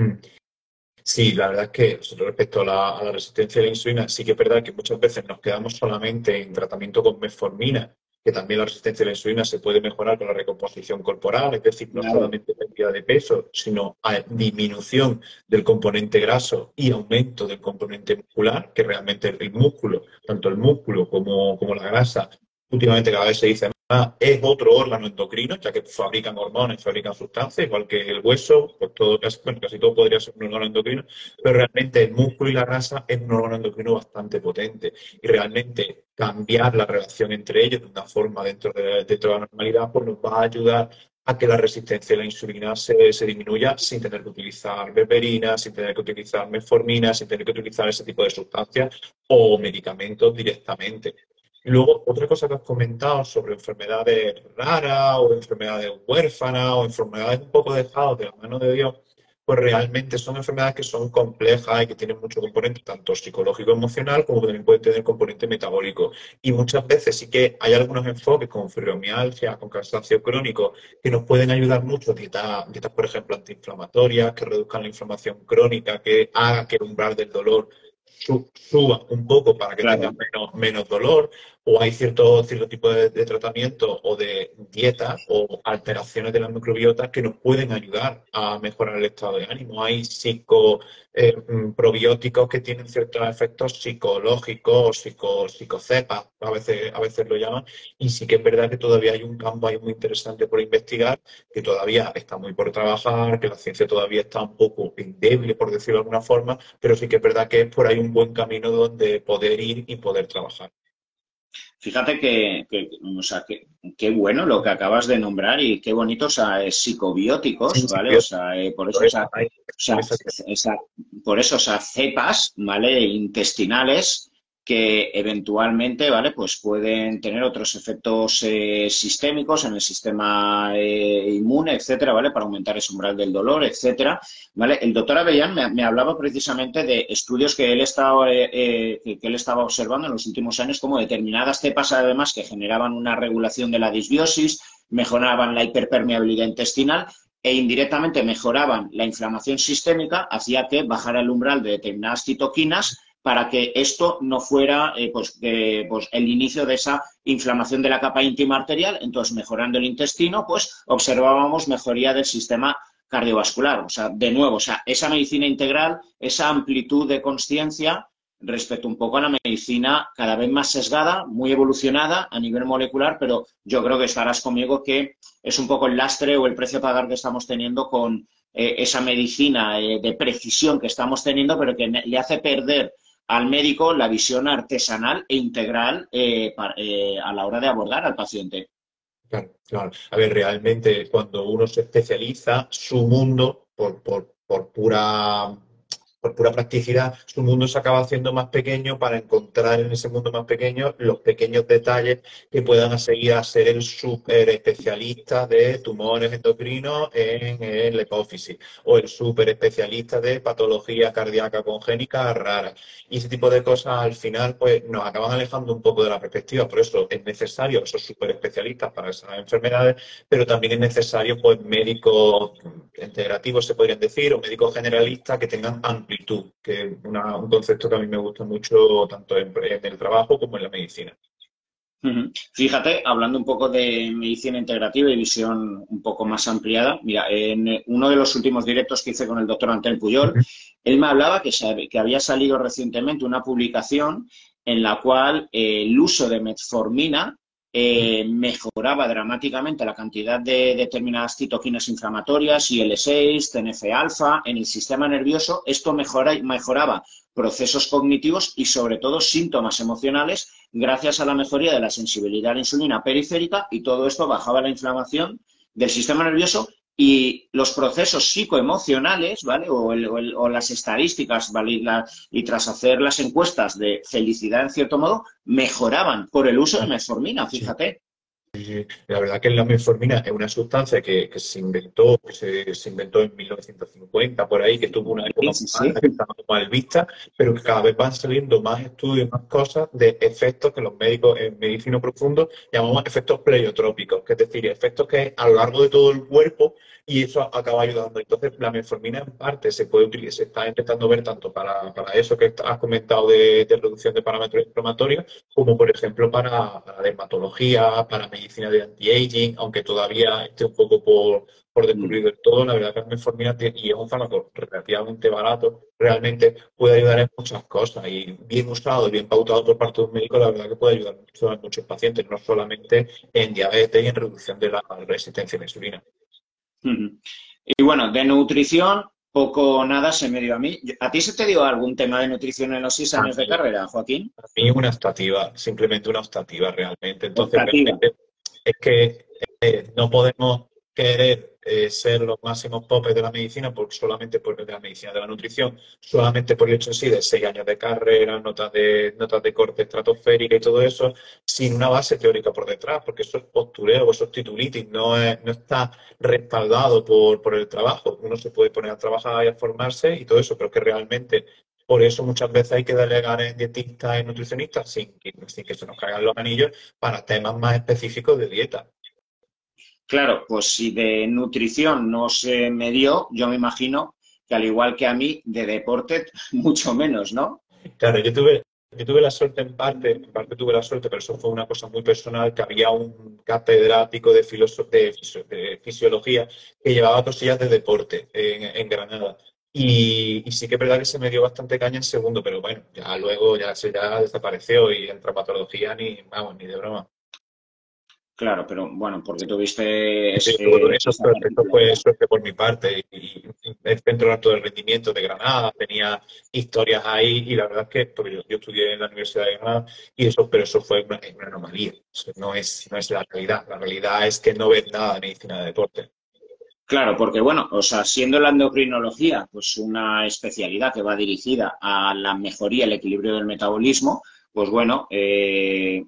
Sí, la verdad es que respecto a la, a la, resistencia a la insulina, sí que es verdad que muchas veces nos quedamos solamente en tratamiento con metformina que también la resistencia a la insulina se puede mejorar con la recomposición corporal, es decir, no solamente pérdida de peso, sino a disminución del componente graso y aumento del componente muscular, que realmente el músculo, tanto el músculo como, como la grasa, últimamente cada vez se dice es otro órgano endocrino, ya que fabrican hormonas, fabrican sustancias, igual que el hueso, pues todo, casi, casi todo podría ser un órgano endocrino, pero realmente el músculo y la grasa es un órgano endocrino bastante potente. Y realmente cambiar la relación entre ellos de una forma dentro de, dentro de la normalidad, pues nos va a ayudar a que la resistencia a la insulina se, se, disminuya sin tener que utilizar beberina, sin tener que utilizar metformina, sin tener que utilizar ese tipo de sustancias o medicamentos directamente. Luego, otra cosa que has comentado sobre enfermedades raras o enfermedades huérfanas o enfermedades un poco dejadas de la mano de Dios, pues realmente son enfermedades que son complejas y que tienen mucho componente, tanto psicológico, emocional, como también pueden tener componente metabólico. Y muchas veces sí que hay algunos enfoques con fibromialgia, con cansancio crónico, que nos pueden ayudar mucho, dietas, dietas por ejemplo, antiinflamatorias, que reduzcan la inflamación crónica, que haga que el umbral del dolor suba un poco para que tenga menos, menos dolor, o hay cierto, cierto tipo de, tratamiento o de dieta o alteraciones de la microbiota que nos pueden ayudar a mejorar el estado de ánimo. Hay psico, eh, mm, que tienen ciertos efectos psicológicos, psico, psicocepas, a veces, a veces lo llaman, y sí que es verdad que todavía hay un campo ahí muy interesante por investigar, que todavía está muy por trabajar, que la ciencia todavía está un poco endeble, por decirlo de alguna forma, pero sí que es verdad que es por ahí un buen camino donde poder ir y poder trabajar. Fíjate que, o sea, que, qué bueno lo que acabas de nombrar y qué bonito, o sea, psicobióticos, ¿vale? O sea, eh, por eso, o sea, por eso, o sea, cepas, ¿vale? Intestinales que eventualmente, ¿vale? Pues pueden tener otros efectos eh, sistémicos en el sistema eh, inmune, etcétera, ¿vale? Para aumentar ese umbral del dolor, etcétera, ¿vale? El doctor Avellán me, hablaba precisamente de estudios que él estaba, eh, que él estaba observando en los últimos años, como determinadas cepas, además, que generaban una regulación de la disbiosis, mejoraban la hiperpermeabilidad intestinal e indirectamente mejoraban la inflamación sistémica, hacía que bajara el umbral de determinadas citoquinas para que esto no fuera eh, pues, pues, el inicio de esa inflamación de la capa íntima arterial. Entonces, mejorando el intestino, pues observábamos mejoría del sistema cardiovascular. O sea, de nuevo, o sea, esa medicina integral, esa amplitud de conciencia respecto un poco a la medicina cada vez más sesgada, muy evolucionada a nivel molecular, pero yo creo que estarás conmigo que es un poco el lastre o el precio a pagar que estamos teniendo con eh, esa medicina eh, de precisión que estamos teniendo, pero que le hace perder al médico la visión artesanal e integral eh, eh, a la hora de abordar al paciente. Claro, claro. A ver, realmente cuando uno se especializa, su mundo, por, por, por pura por pura practicidad, su mundo se acaba haciendo más pequeño para encontrar en ese mundo más pequeño los pequeños detalles que puedan seguir a ser el súper especialista de tumores endocrinos en el hipófisis o el súper especialista de patología cardíaca congénica rara. Y ese tipo de cosas al final pues nos acaban alejando un poco de la perspectiva. Por eso es necesario esos súper especialistas para esas enfermedades, pero también es necesario pues médicos integrativos, se podrían decir, o médicos generalistas que tengan amplitud, que es un concepto que a mí me gusta mucho tanto en, el trabajo como en la medicina. Fíjate, hablando un poco de medicina integrativa y visión un poco más ampliada, mira, en uno de los últimos directos que hice con el doctor Antel Puyol, él me hablaba que, que había salido recientemente una publicación en la cual eh, el uso de metformina eh, mejoraba dramáticamente la cantidad de determinadas citoquinas inflamatorias, IL-6, TNF-alfa en el sistema nervioso. Esto mejoraba procesos cognitivos y sobre todo síntomas emocionales gracias a la mejoría de la sensibilidad a la insulina periférica y todo esto bajaba la inflamación del sistema nervioso y los procesos psicoemocionales, ¿vale? O, las estadísticas, ¿vale? y tras hacer las encuestas de felicidad, en cierto modo, mejoraban por el uso de metformina, fíjate. La verdad que la metformina es una sustancia que, se inventó, que se, inventó en 1950 por ahí, que tuvo una época que estaba mal vista, pero que cada vez van saliendo más estudios, más cosas de efectos que los médicos en medicina profundo llamamos efectos pleiotrópicos, que es decir, efectos que a lo largo de todo el cuerpo y eso acaba ayudando. Entonces, la metformina en parte se puede utilizar, se está intentando ver tanto para, eso que has comentado de, reducción de parámetros inflamatorios, como por ejemplo para, dermatología, para medicina de anti-aging, aunque todavía esté un poco por, por descubrir del todo, la verdad que la metformina y es un fármaco relativamente barato, realmente puede ayudar en muchas cosas y bien usado y bien pautado por parte de un médico, la verdad que puede ayudar mucho a muchos pacientes, no solamente en diabetes y en reducción de la resistencia a la insulina. Y bueno, de nutrición, poco o nada se me dio a mí. ¿A ti se te dio algún tema de nutrición en los seis años de carrera, Joaquín? A mí una optativa, simplemente una optativa realmente. Entonces, es que eh, no podemos querer eh, ser los máximos popes de la medicina, por, solamente por de la medicina de la nutrición, solamente por el hecho en sí de seis años de carrera, notas de, notas de corte estratosférica y todo eso, sin una base teórica por detrás, porque eso es postureo, eso es titulitis, no, no está respaldado por, por el trabajo. Uno se puede poner a trabajar y a formarse y todo eso, pero que realmente por eso muchas veces hay que delegar en dietistas y nutricionistas sin que, sin que se nos caigan los anillos para temas más específicos de dieta. Claro, pues si de nutrición no se me dio, yo me imagino que al igual que a mí, de deporte, mucho menos, ¿no? Claro, yo tuve, yo tuve la suerte en parte, en parte tuve la suerte, pero eso fue una cosa muy personal, que había un catedrático de, de, fisiología que llevaba cosillas de deporte en, Granada. Y, sí que es verdad que se me dio bastante caña en segundo, pero bueno, ya luego ya se ya desapareció y en traumatología ni, vamos, ni de broma. Claro, pero bueno, porque tuviste... eso, fue suerte por mi parte. Y, el Centro de Alto Rendimiento de Granada tenía historias ahí y la verdad es que porque yo, estudié en la Universidad de Granada y eso, pero eso fue una, anomalía. no, es, no es la realidad. La realidad es que no ves nada de medicina de deporte. Claro, porque bueno, o sea, siendo la endocrinología pues una especialidad que va dirigida a la mejoría, el equilibrio del metabolismo, pues bueno, eh,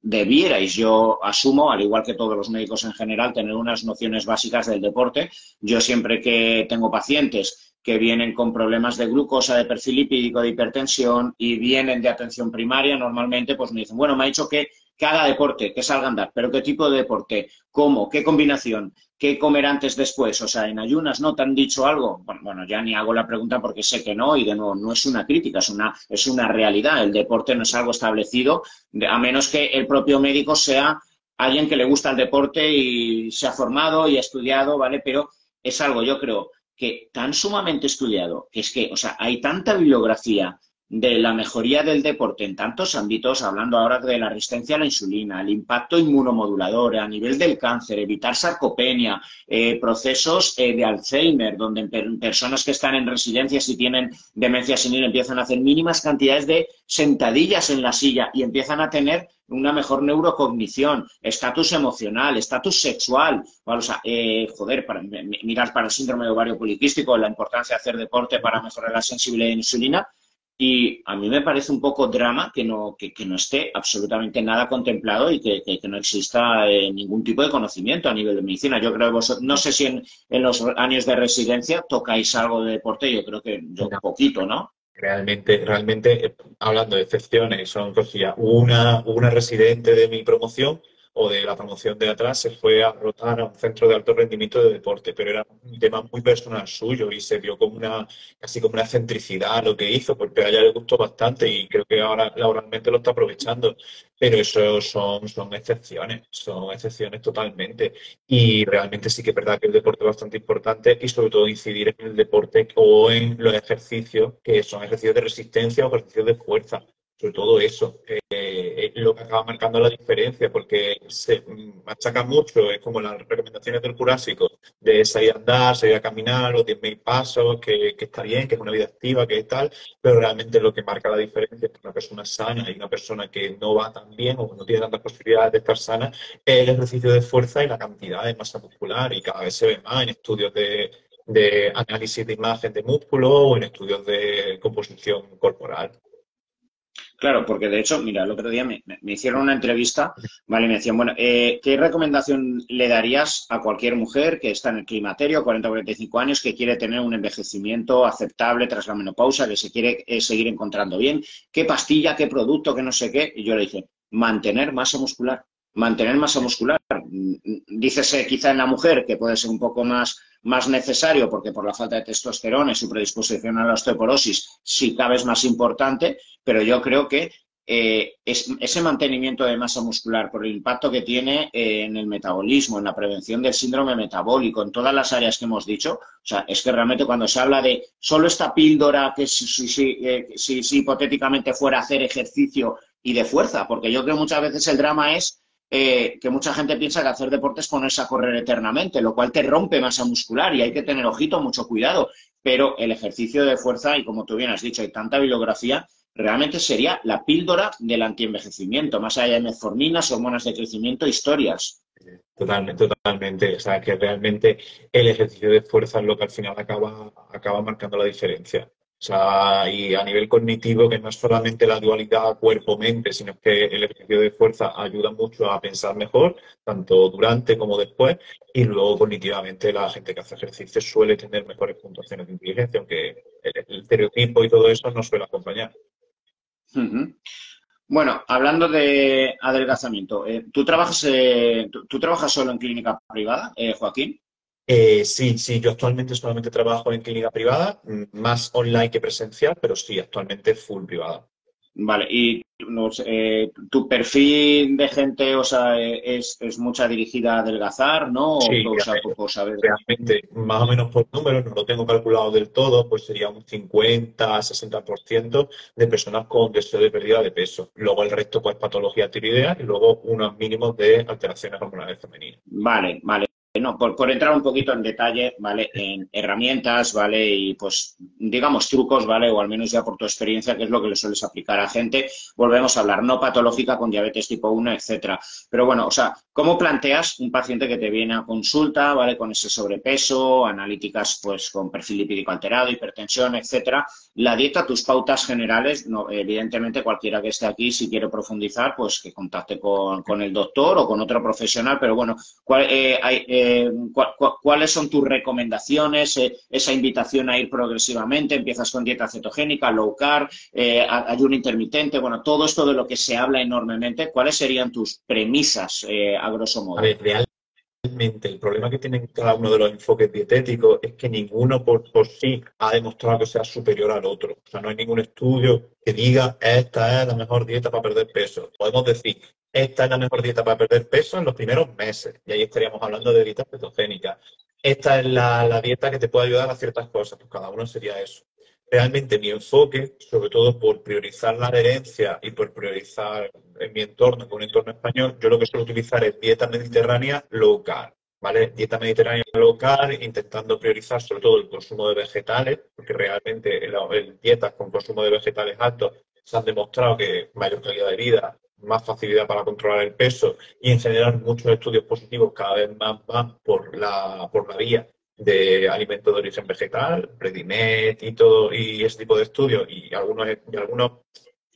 debierais, yo asumo, al igual que todos los médicos en general, tener unas nociones básicas del deporte. Yo siempre que tengo pacientes que vienen con problemas de glucosa, de perfil lipídico, de hipertensión y vienen de atención primaria, normalmente pues me dicen, bueno, me ha dicho que que haga deporte, que salga a andar, pero ¿qué tipo de deporte? ¿Cómo? ¿Qué combinación? ¿Qué comer antes, después? O sea, en ayunas, ¿no te han dicho algo? Bueno, ya ni hago la pregunta porque sé que no y de nuevo, no es una crítica, es una, es una realidad. El deporte no es algo establecido, a menos que el propio médico sea alguien que le gusta el deporte y se ha formado y ha estudiado, ¿vale? Pero es algo, yo creo, que tan sumamente estudiado, que es que, o sea, hay tanta bibliografía de la mejoría del deporte en tantos ámbitos, hablando ahora de la resistencia a la insulina, el impacto inmunomodulador a nivel del cáncer, evitar sarcopenia, eh, procesos eh, de Alzheimer, donde personas que están en residencias y tienen demencia senil empiezan a hacer mínimas cantidades de sentadillas en la silla y empiezan a tener una mejor neurocognición, estatus emocional, estatus sexual. O eh, joder, para, mirar para el síndrome de ovario poliquístico, la importancia de hacer deporte para mejorar la sensibilidad la insulina, y a mí me parece un poco drama que no, que, no esté absolutamente nada contemplado y que, no exista eh, ningún tipo de conocimiento a nivel de medicina. Yo creo que vosotros, no sé si en, los años de residencia tocáis algo de deporte, yo creo que yo un poquito, ¿no? Realmente, realmente, eh, hablando de excepciones, son cosillas. Una, una residente de mi promoción o de la promoción de atrás se fue a rotar a un centro de alto rendimiento de deporte, pero era un tema muy personal suyo y se vio como una, casi como una centricidad lo que hizo, porque a ella le gustó bastante y creo que ahora laboralmente lo está aprovechando. Pero eso son, son excepciones, son excepciones totalmente. Y realmente sí que es verdad que el deporte es bastante importante y sobre todo incidir en el deporte o en los ejercicios que son ejercicios de resistencia o ejercicios de fuerza sobre todo eso, eh, lo que acaba marcando la diferencia, porque se machaca mucho, es como las recomendaciones del Jurásico, de salir a andar, salir a caminar, los 10.000 pasos, que, está bien, que es una vida activa, que es tal, pero realmente lo que marca la diferencia entre una persona sana y una persona que no va tan bien o no tiene tantas posibilidades de estar sana, es el ejercicio de fuerza y la cantidad de masa muscular, y cada vez se ve más en estudios de, de análisis de imagen de músculo o en estudios de composición corporal. Claro, porque de hecho, mira, el otro día me, hicieron una entrevista, ¿vale? Me decían, bueno, eh, ¿qué recomendación le darías a cualquier mujer que está en el climaterio, 40 o 45 años, que quiere tener un envejecimiento aceptable tras la menopausa, que se quiere eh, seguir encontrando bien? ¿Qué pastilla, qué producto, qué no sé qué? Y yo le dije, mantener masa muscular. Mantener masa muscular. Dícese quizá en la mujer que puede ser un poco más más necesario porque por la falta de testosterona y su predisposición a la osteoporosis sí cabe es más importante, pero yo creo que eh, ese mantenimiento de masa muscular por el impacto que tiene eh, en el metabolismo, en la prevención del síndrome metabólico, en todas las áreas que hemos dicho, o sea, es que realmente cuando se habla de solo esta píldora que si, si, si, eh, si hipotéticamente fuera hacer ejercicio y de fuerza, porque yo creo muchas veces el drama es eh, que mucha gente piensa que hacer deporte es ponerse a correr eternamente, lo cual te rompe masa muscular y hay que tener ojito, mucho cuidado. Pero el ejercicio de fuerza, y como tú bien has dicho, hay tanta bibliografía, realmente sería la píldora del antienvejecimiento, más allá de metforminas, hormonas de crecimiento, historias. Totalmente, totalmente. O sea, que realmente el ejercicio de fuerza es lo que al final acaba, acaba marcando la diferencia. O sea, y a nivel cognitivo, que no es solamente la dualidad cuerpo-mente, sino que el ejercicio de fuerza ayuda mucho a pensar mejor, tanto durante como después, y luego cognitivamente la gente que hace ejercicio suele tener mejores puntuaciones de inteligencia, aunque el, estereotipo y todo eso no suele acompañar. Bueno, hablando de adelgazamiento, eh, ¿tú, trabajas, eh, ¿tú, trabajas solo en clínica privada, eh, Joaquín? Eh, sí, sí, yo actualmente solamente trabajo en clínica privada, más online que presencial, pero sí, actualmente full privada. Vale, y eh, tu perfil de gente, o sea, es, mucha dirigida a adelgazar, ¿no? Sí, o saber... realmente, más o menos por números, no lo tengo calculado del todo, pues sería un 50, 60% de personas con deseo de pérdida de peso. Luego el resto, pues patología tiroidea y luego unos mínimos de alteraciones hormonales femeninas. Vale, vale. No, por, entrar un poquito en detalle, ¿vale? En herramientas, ¿vale? Y pues, digamos, trucos, ¿vale? O al menos ya por tu experiencia, que es lo que le sueles aplicar a gente. Volvemos a hablar, no patológica con diabetes tipo 1, etcétera. Pero bueno, o sea, ¿cómo planteas un paciente que te viene a consulta, ¿vale? Con ese sobrepeso, analíticas, pues, con perfil lipídico alterado, hipertensión, etcétera? La dieta, tus pautas generales, no, evidentemente cualquiera que esté aquí, si quiere profundizar, pues que contacte con, el doctor o con otro profesional, pero bueno, ¿cuál, eh, hay, eh, eh, cuáles son tus recomendaciones, eh, esa invitación a ir progresivamente, empiezas con dieta cetogénica, low carb, eh, ayuno intermitente, bueno, todo esto de lo que se habla enormemente, ¿cuáles serían tus premisas a grosso modo? A ver, realmente el problema que tienen cada uno de los enfoques dietéticos es que ninguno por, sí ha demostrado que sea superior al otro. O sea, no hay ningún estudio que diga esta es la mejor dieta para perder peso. Podemos decir, esta es la mejor dieta para perder peso en los primeros meses. Y ahí estaríamos hablando de dieta cetogénica. Esta es la, dieta que te puede ayudar a ciertas cosas. Pues cada uno sería eso. realmente mi enfoque, sobre todo por priorizar la adherencia y por priorizar en mi entorno, con un entorno español, yo lo que suelo utilizar es dieta mediterránea low carb. ¿Vale? Dieta mediterránea low carb, intentando priorizar sobre todo el consumo de vegetales, porque realmente en, dietas con consumo de vegetales altos se han demostrado que mayor calidad de vida, más facilidad para controlar el peso y en general muchos estudios positivos cada vez más van por la, por la vía de alimentos de origen vegetal, Predimet y todo, y ese tipo de estudios, y algunos, y algunos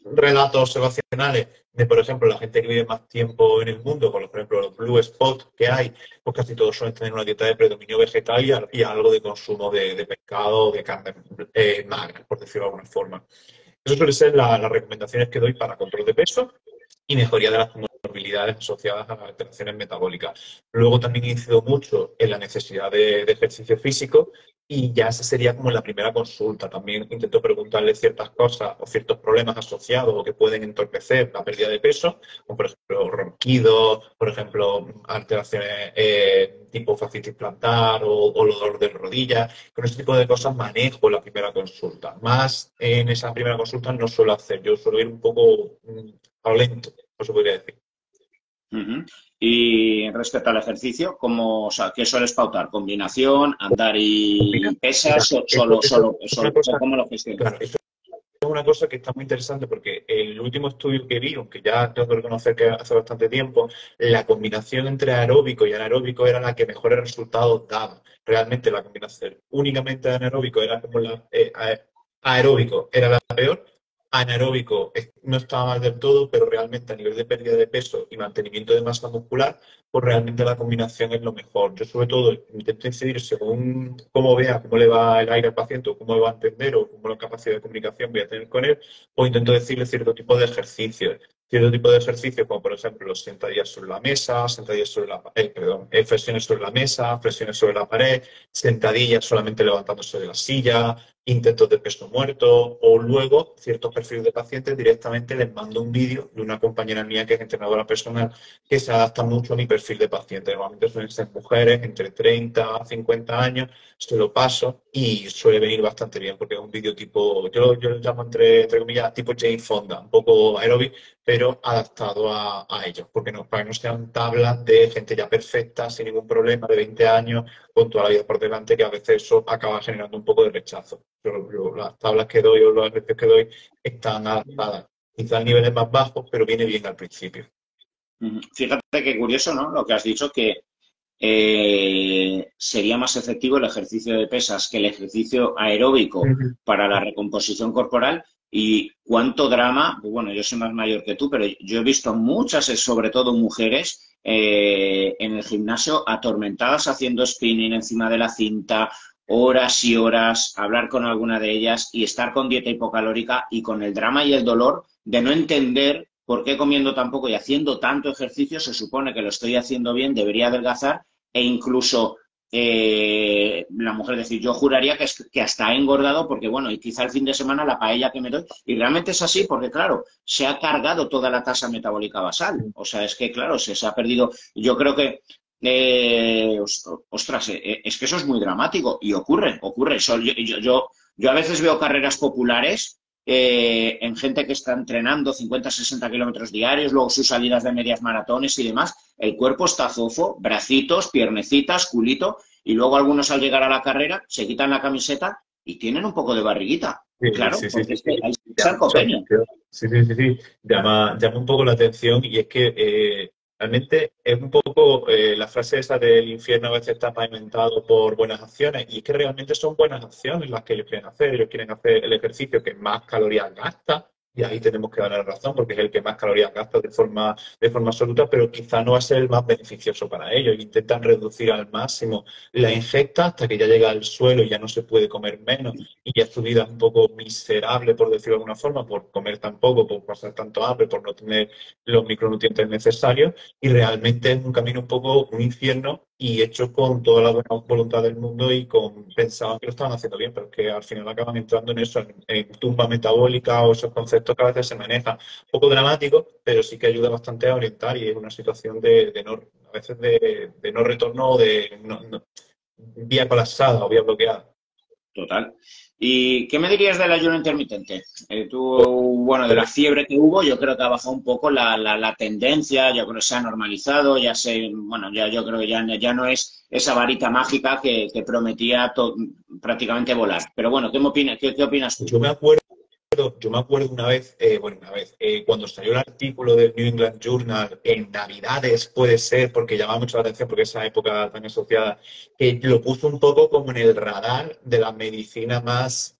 relatos observacionales de, por ejemplo, la gente que vive más tiempo en el mundo, por ejemplo, los blue spot que hay, pues casi todos suelen tener una dieta de predominio vegetal y, algo de consumo de, pescado, de carne eh, magra, por decirlo de alguna forma. Eso suele ser las recomendaciones que doy para control de peso y mejoría de las comorbilidades asociadas a las alteraciones metabólicas. Luego también incido mucho en la necesidad de, ejercicio físico y ya esa sería como la primera consulta. También intento preguntarle ciertas cosas o ciertos problemas asociados o que pueden entorpecer la pérdida de peso, como por ejemplo ronquidos, por ejemplo alteraciones eh, tipo fascitis plantar o, o dolor de rodillas. Con ese tipo de cosas manejo la primera consulta. Más en esa primera consulta no suelo hacer. Yo suelo ir un poco mm, lento, no se podría decir. Y respecto al ejercicio, ¿cómo, o sea, ¿qué sueles pautar? ¿Combinación, andar y pesas? ¿Solo, solo, solo, ¿Cómo lo gestionas? es una cosa que está muy interesante porque el último estudio que vi, aunque ya tengo que reconocer que hace bastante tiempo, la combinación entre aeróbico y anaeróbico era la que mejores resultados daba. Realmente la combinación únicamente anaeróbico era como la eh, aeróbico era la peor anaeróbico no estaba mal del todo, pero realmente a nivel de pérdida de peso y mantenimiento de masa muscular, pues realmente la combinación es lo mejor. Yo sobre todo intento incidir según cómo vea, cómo le va el aire al paciente, o cómo le va a entender o cómo la capacidad de comunicación voy a tener con él, o intento decirle cierto tipo de ejercicios. Cierto tipo de ejercicios, como por ejemplo los sentadillas sobre la mesa, sentadillas sobre la eh, perdón, eh, flexiones sobre la mesa, flexiones sobre la pared, sentadillas solamente levantándose de la silla, intentos de peso muerto o luego ciertos perfiles de pacientes directamente les mando un vídeo de una compañera mía que es entrenadora personal que se adapta mucho a mi perfil de paciente. Normalmente suelen ser mujeres entre 30 a 50 años, se lo paso y suele venir bastante bien porque es un vídeo tipo, yo, yo lo llamo entre, entre comillas tipo Jane Fonda, un poco aeróbic, pero adaptado a, a ellos, porque no, para que no sean tablas de gente ya perfecta, sin ningún problema, de 20 años, con toda la vida por delante, que a veces eso acaba generando un poco de rechazo pero las tablas que doy o los ejercicios que doy están adaptadas. Quizás niveles más bajos, pero viene bien al principio. Fíjate qué curioso, ¿no? Lo que has dicho, que eh, sería más efectivo el ejercicio de pesas que el ejercicio aeróbico para la recomposición corporal. Y cuánto drama, pues bueno, yo soy más mayor que tú, pero yo he visto muchas, sobre todo mujeres, eh, en el gimnasio atormentadas haciendo spinning encima de la cinta horas y horas, hablar con alguna de ellas y estar con dieta hipocalórica y con el drama y el dolor de no entender por qué comiendo tan poco y haciendo tanto ejercicio se supone que lo estoy haciendo bien, debería adelgazar e incluso eh, la mujer decir, yo juraría que, que hasta ha engordado porque, bueno, y quizá el fin de semana la paella que me doy, y realmente es así porque, claro, se ha cargado toda la tasa metabólica basal. O sea, es que, claro, se, se ha perdido. Yo creo que eh, ostras, eh, eh, es que eso es muy dramático y ocurre, ocurre. yo, yo, yo, a veces veo carreras populares eh, en gente que está entrenando 50, 60 kilómetros diarios, luego sus salidas de medias maratones y demás. El cuerpo está zofo, bracitos, piernecitas, culito, y luego algunos al llegar a la carrera se quitan la camiseta y tienen un poco de barriguita. claro, porque es que hay sarcopenia. Sí, sí, sí, sí. Llama, llama un poco la atención y es que Realmente es un poco eh, la frase esa del infierno a veces está pavimentado por buenas acciones y es que realmente son buenas acciones las que ellos quieren hacer. Ellos quieren hacer el ejercicio que más calorías gasta, y ahí tenemos que dar la razón porque es el que más calorías gasta de forma, de forma absoluta, pero quizá no va a ser el más beneficioso para ellos. Intentan reducir al máximo la ingesta hasta que ya llega al suelo y ya no se puede comer menos y ya su vida es un poco miserable, por decirlo de alguna forma, por comer tan poco, por pasar tanto hambre, por no tener los micronutrientes necesarios y realmente es un camino un poco un infierno y hecho con toda la buena voluntad del mundo y con pensaban que lo estaban haciendo bien, pero que al final acaban entrando en eso, en, tumba metabólica o esos conceptos que a veces se manejan. Poco dramático, pero sí que ayuda bastante a orientar y es una situación de, de no, a veces de, no retorno o de vía colapsada o vía bloqueada. Total. ¿Y qué me dirías del ayuno intermitente? Eh, bueno, de la fiebre que hubo, yo creo que ha bajado un poco la, la, tendencia, yo creo que se ha normalizado, ya sé, bueno, ya yo creo que ya, ya no es esa varita mágica que, prometía prácticamente volar. Pero bueno, ¿qué, opinas, qué, qué opinas tú? Yo me acuerdo yo me acuerdo una vez, eh, bueno, una vez, eh, cuando salió el artículo del New England Journal en Navidades, puede ser, porque llamaba mucho la atención, porque esa época tan asociada, que lo puso un poco como en el radar de la medicina más,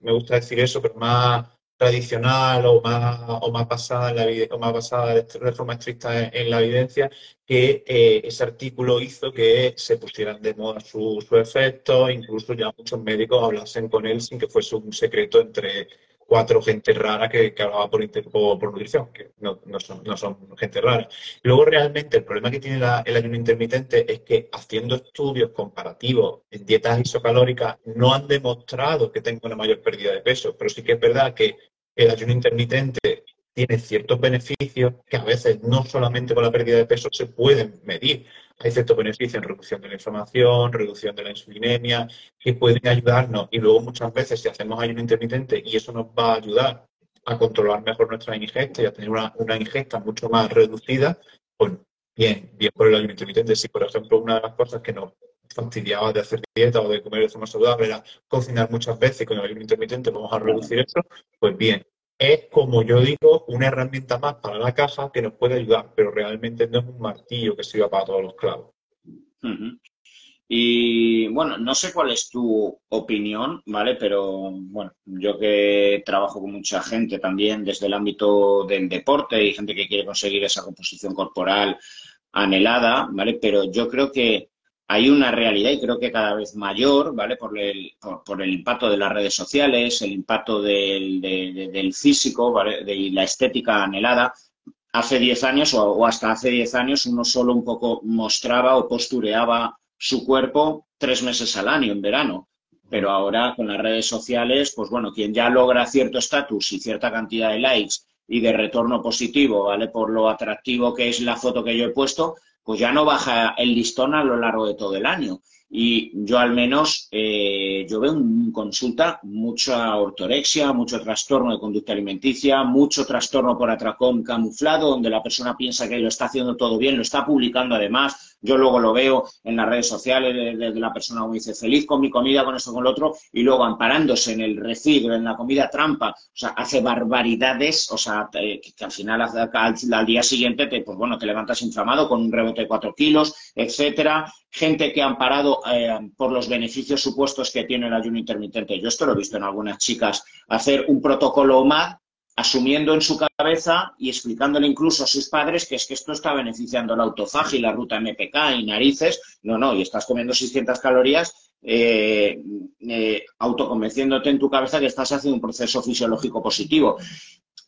me gusta decir eso, pero más tradicional o más, o más basada en la o más basada de forma estricta en, la evidencia, que eh, ese artículo hizo que se pusieran de moda su, su efecto, incluso ya muchos médicos hablasen con él sin que fuese un secreto entre cuatro gente rara que, hablaba por, por, nutrición, que no, son, no, son, gente rara. Luego, realmente, el problema que tiene el ayuno intermitente es que haciendo estudios comparativos en dietas isocalóricas no han demostrado que tenga una mayor pérdida de peso, pero sí que es verdad que el ayuno intermitente tiene ciertos beneficios que a veces no solamente con la pérdida de peso se pueden medir. Hay ciertos beneficios en reducción de la inflamación, reducción de la insulinemia, que pueden ayudarnos. Y luego muchas veces si hacemos ayuno intermitente y eso nos va a ayudar a controlar mejor nuestra ingesta y a tener una, ingesta mucho más reducida, pues bien, bien por el ayuno intermitente. Si, por ejemplo, una de las cosas que nos fastidiaba de hacer dieta o de comer de forma saludable era cocinar muchas veces y con el ayuno intermitente vamos a reducir eso, pues bien, es, como yo digo, una herramienta más para la caja que nos puede ayudar, pero realmente no es un martillo que sirva para todos los clavos. Y bueno, no sé cuál es tu opinión, ¿vale? Pero bueno, yo que trabajo con mucha gente también desde el ámbito del deporte y gente que quiere conseguir esa composición corporal anhelada, ¿vale? Pero yo creo que hay una realidad y creo que cada vez mayor, ¿vale? Por el, por, el impacto de las redes sociales, el impacto del, del físico ¿vale? de, la estética anhelada. Hace 10 años o, hasta hace 10 años uno solo un poco mostraba o postureaba su cuerpo tres meses al año en verano. Pero ahora con las redes sociales, pues bueno, quien ya logra cierto estatus y cierta cantidad de likes y de retorno positivo, ¿vale? Por lo atractivo que es la foto que yo he puesto, pues ya no baja el listón a lo largo de todo el año. Y yo al menos, eh, yo veo en consulta mucha ortorexia, mucho trastorno de conducta alimenticia, mucho trastorno por atracón camuflado, donde la persona piensa que lo está haciendo todo bien, lo está publicando además. Yo luego lo veo en las redes sociales de, la persona como dice, feliz con mi comida, con esto, con lo otro, y luego amparándose en el recibo, en la comida trampa, o sea, hace barbaridades, o sea, que, al final al, día siguiente te, pues bueno, te levantas inflamado con un rebote de cuatro kilos, etcétera. Gente que ha amparado eh, por los beneficios supuestos que tiene el ayuno intermitente. Yo esto lo he visto en algunas chicas, hacer un protocolo OMAD asumiendo en su cabeza y explicándole incluso a sus padres que es que esto está beneficiando la autofagia y la ruta MPK y narices. No, no, y estás comiendo 600 calorías eh, eh, autoconvenciéndote en tu cabeza que estás haciendo un proceso fisiológico positivo.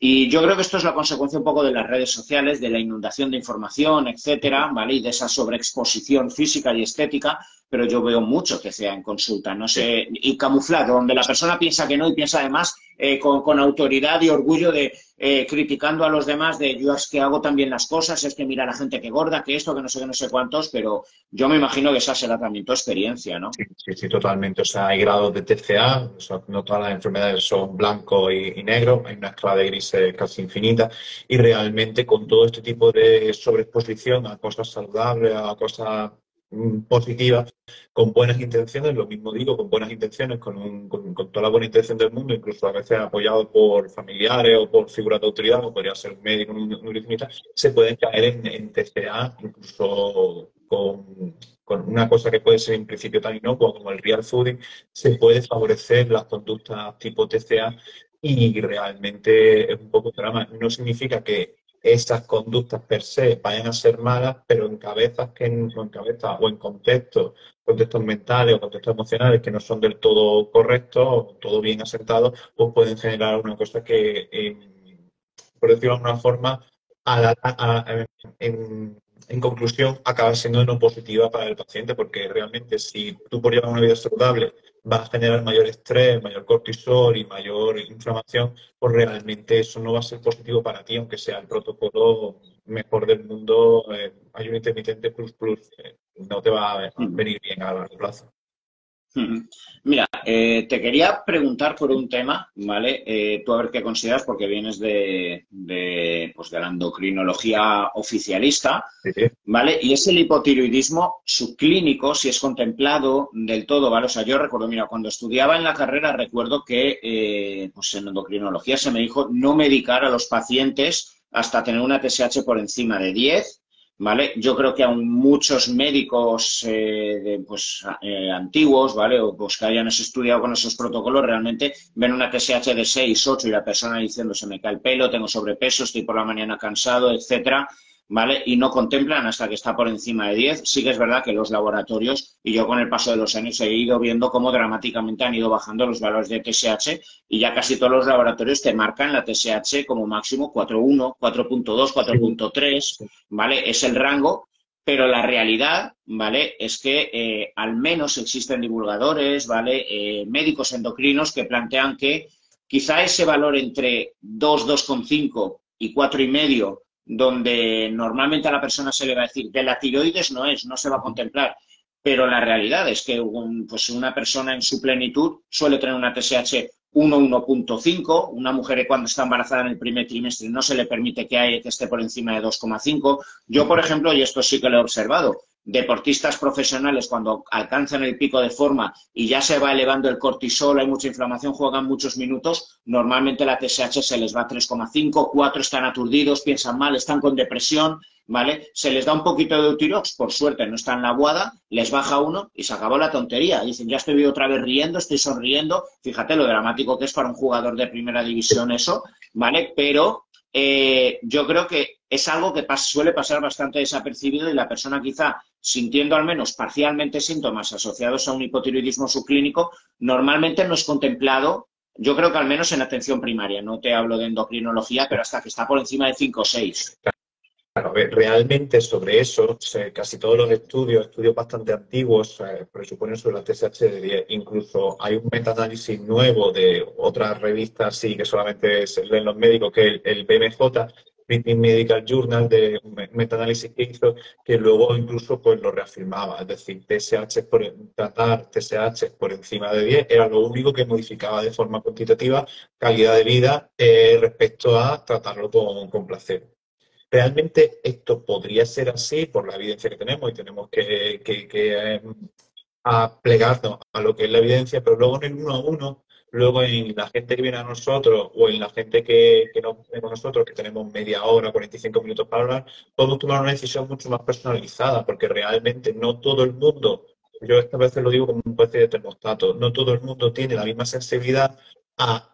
Y yo creo que esto es la consecuencia un poco de las redes sociales, de la inundación de información, etcétera, ¿vale? Y de esa sobreexposición física y estética, pero yo veo mucho que sea en consulta, no sé, y camuflado, donde la persona piensa que no y piensa además eh, con, autoridad y orgullo de eh, criticando a los demás de yo es que hago también las cosas, es que mira la gente que gorda, que esto, que no sé qué, no sé cuántos, pero yo me imagino que esa será también tu experiencia, ¿no? Sí, sí, totalmente. O sea, hay grados de TCA, no todas las enfermedades son blanco y, negro, hay una escala de grises casi infinita y realmente con todo este tipo de sobreexposición a cosas saludables, a cosas Mm, positiva, con buenas intenciones, lo mismo digo, con buenas intenciones, con, con, toda la buena intención del mundo, incluso a veces apoyado por familiares o por figuras de autoridad, como podría ser un médico, un nutricionista, se pueden caer en, en TCA, incluso con, con, una cosa que puede ser en principio tan inocua como el real fooding, se puede favorecer las conductas tipo TCA y realmente es un poco drama. No significa que esas conductas per se vayan a ser malas, pero en cabezas que en, en cabezas o en contextos, contextos mentales o contextos emocionales que no son del todo correctos o todo bien asentados, pues pueden generar una cosa que, por decirlo de alguna forma, en, en, conclusión, acaba siendo no positiva para el paciente, porque realmente si tú por llevar una vida saludable va a generar mayor estrés, mayor cortisol y mayor inflamación, pues realmente eso no va a ser positivo para ti, aunque sea el protocolo mejor del mundo, eh, hay un intermitente plus plus, eh, no te va a venir bien a largo plazo. Mira, eh, te quería preguntar por un tema, ¿vale? Eh, tú a ver qué consideras, porque vienes de, pues de la endocrinología oficialista, ¿vale? Y es el hipotiroidismo subclínico, si es contemplado del todo, ¿vale? O sea, yo recuerdo, mira, cuando estudiaba en la carrera, recuerdo que eh, pues en endocrinología se me dijo no medicar a los pacientes hasta tener una TSH por encima de 10 ¿vale? Yo creo que aún muchos médicos eh, pues, eh, antiguos, ¿vale? O pues, que hayan estudiado con esos protocolos, realmente ven una TSH de 6, 8 y la persona diciendo se me cae el pelo, tengo sobrepeso, estoy por la mañana cansado, etcétera. ¿Vale? Y no contemplan hasta que está por encima de 10. Sí que es verdad que los laboratorios, y yo con el paso de los años he ido viendo cómo dramáticamente han ido bajando los valores de TSH y ya casi todos los laboratorios te marcan la TSH como máximo 4.1, 4.2, 4.3, ¿vale? Es el rango, pero la realidad, ¿vale? Es que eh, al menos existen divulgadores, ¿vale? Eh, médicos endocrinos que plantean que quizá ese valor entre 2, 2,5 y 4,5 donde normalmente a la persona se le va a decir de la tiroides no es, no se va a contemplar. Pero la realidad es que pues una persona en su plenitud suele tener una TSH 1, 1.5. Una mujer cuando está embarazada en el primer trimestre no se le permite que, que esté por encima de 2,5. Yo, por ejemplo, y esto sí que lo he observado, deportistas profesionales cuando alcanzan el pico de forma y ya se va elevando el cortisol, hay mucha inflamación, juegan muchos minutos, normalmente la TSH se les va a 3,5, 4 están aturdidos, piensan mal, están con depresión, ¿vale? Se les da un poquito de Eutirox, por suerte no está en la guada, les baja uno y se acabó la tontería. Dicen, ya estoy otra vez riendo, estoy sonriendo, fíjate lo dramático que es para un jugador de primera división eso, ¿vale? Pero eh, yo creo que es algo que suele pasar bastante desapercibido y la persona quizá sintiendo al menos parcialmente síntomas asociados a un hipotiroidismo subclínico, normalmente no es contemplado, yo creo que al menos en atención primaria, no te hablo de endocrinología, pero hasta que está por encima de 5 o 6. Claro, realmente sobre eso, casi todos los estudios, estudios bastante antiguos, presuponen sobre la TSH de 10. Incluso hay un metaanálisis nuevo de otras revistas, sí, que solamente se leen los médicos, que el, BMJ, British Medical Journal, de un metaanálisis que hizo, que luego incluso pues lo reafirmaba. Es decir, TSH por, tratar TSH por encima de 10 era lo único que modificaba de forma cuantitativa calidad de vida eh, respecto a tratarlo con, placebo. Realmente esto podría ser así por la evidencia que tenemos y tenemos que, que, eh, plegarnos a lo que es la evidencia, pero luego en el uno a uno Luego en la gente que viene a nosotros o en la gente que, que no tenemos nosotros, que tenemos media hora, 45 minutos para hablar, podemos tomar una decisión mucho más personalizada, porque realmente no todo el mundo, yo esta vez lo digo como un especie de termostato, no todo el mundo tiene la misma sensibilidad a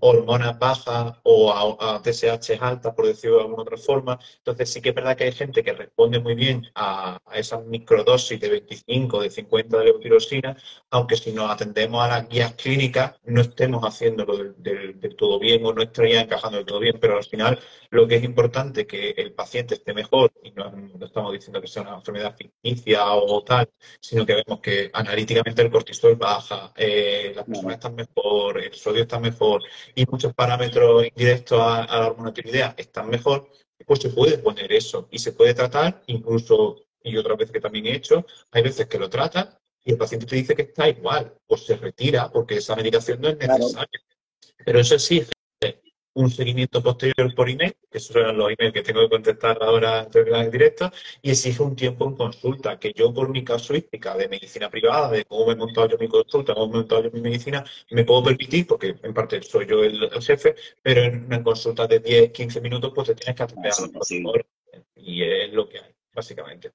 hormonas bajas o a, TSH altas, por decirlo de alguna otra forma. Entonces sí que es verdad que hay gente que responde muy bien a, esas microdosis de 25, de 50 de leutirosina, aunque si nos atendemos a las guías clínicas no estemos haciéndolo del, todo bien o no estaría encajando del todo bien, pero al final lo que es importante es que el paciente esté mejor y no, estamos diciendo que sea una enfermedad ficticia o tal, sino que vemos que analíticamente el cortisol baja, eh, las personas están mejor, el sodio está mejor, y muchos parámetros indirectos a, la hormonatividad están mejor, pues se puede poner eso y se puede tratar, incluso, y otra vez que también he hecho, hay veces que lo tratan y el paciente te dice que está igual, o se retira porque esa medicación no es necesaria. Pero eso sí un seguimiento posterior por email, que esos son los emails que tengo que contestar ahora en directo, y exige un tiempo en consulta, que yo por mi casuística de medicina privada, de cómo me he montado yo mi consulta, cómo me he montado yo mi medicina, me puedo permitir, porque en parte soy yo el, jefe, pero en una consulta de 10, 15 minutos, pues te tienes que atender a y es lo que hay, básicamente.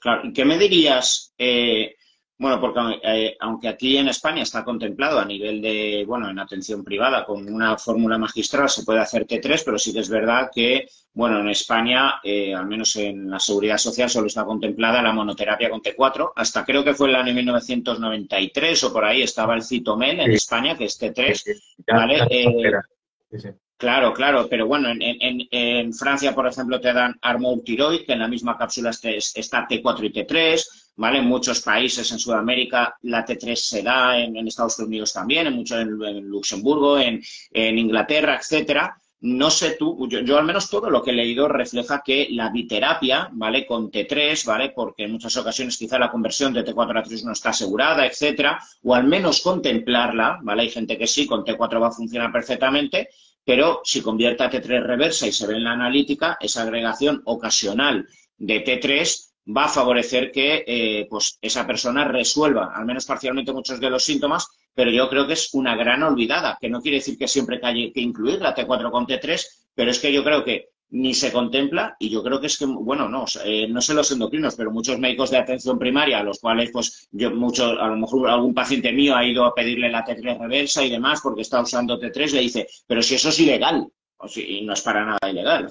Claro, ¿y qué me dirías? Eh, bueno, porque eh, aunque aquí en España está contemplado a nivel de, bueno, en atención privada con una fórmula magistral se puede hacer T3, pero sí que es verdad que, bueno, en España, eh, al menos en la seguridad social, solo está contemplada la monoterapia con T4. Hasta creo que fue el año 1993 o por ahí estaba el Citomel en España, que es T3. ¿vale? Eh, claro, claro, pero bueno, en, Francia, por ejemplo, te dan Armour Tiroid, que en la misma cápsula está T4 y T3. ¿vale? En muchos países, en Sudamérica, la T3 se da, en, Estados Unidos también, en, mucho, en, Luxemburgo, en, Inglaterra, etcétera. no sé tú, yo, al menos todo lo que he leído refleja que la biterapia, ¿vale? Con T3, ¿vale? Porque en muchas ocasiones quizá la conversión de T4 a T3 no está asegurada, etcétera, o al menos contemplarla, ¿vale? Hay gente que sí, con T4 va a funcionar perfectamente, pero si convierte a T3 reversa y se ve en la analítica, esa agregación ocasional de T3 va a favorecer que eh, pues esa persona resuelva, al menos parcialmente, muchos de los síntomas, pero yo creo que es una gran olvidada, que no quiere decir que siempre hay que incluir la T4 con T3, pero es que yo creo que ni se contempla y yo creo que es que, bueno, no, eh, no sé los endocrinos, pero muchos médicos de atención primaria, a los cuales, pues, yo mucho, a lo mejor algún paciente mío ha ido a pedirle la T3 reversa y demás porque está usando T3, le dice, pero si eso es ilegal, y no es para nada ilegal.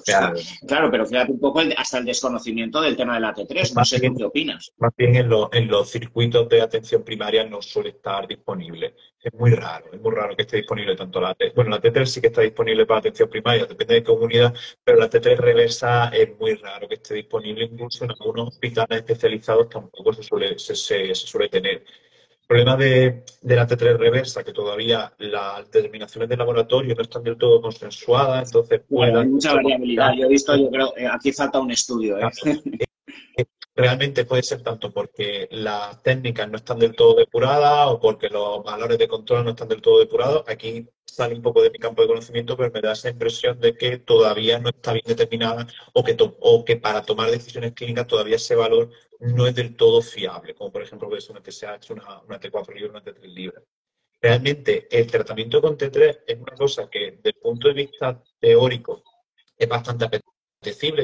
claro. pero fíjate un poco hasta el desconocimiento del tema de la T3. No sé qué opinas. Más bien en, en, los circuitos de atención primaria no suele estar disponible. Es muy raro, es muy raro que esté disponible tanto la T. Bueno, la T3 sí que está disponible para atención primaria, depende de comunidad, pero la T3 reversa es muy raro que esté disponible. Incluso en algunos hospitales especializados tampoco se suele, se, se suele tener problema de, la T3 reversa, que todavía las determinaciones de laboratorio no están del todo consensuadas, entonces... Bueno, hay mucha variabilidad. Yo he visto, yo creo, eh, aquí falta un estudio. ¿eh? realmente puede ser tanto porque las técnicas no están del todo depuradas o porque los valores de control no están del todo depurados. Aquí sale un poco de mi campo de conocimiento, pero me da esa impresión de que todavía no está bien determinada o que, o que para tomar decisiones clínicas todavía ese valor no es del todo fiable, como por ejemplo que una TSH, una, una T4 libre, una T3 libre. Realmente el tratamiento con T3 es una cosa que desde el punto de vista teórico es bastante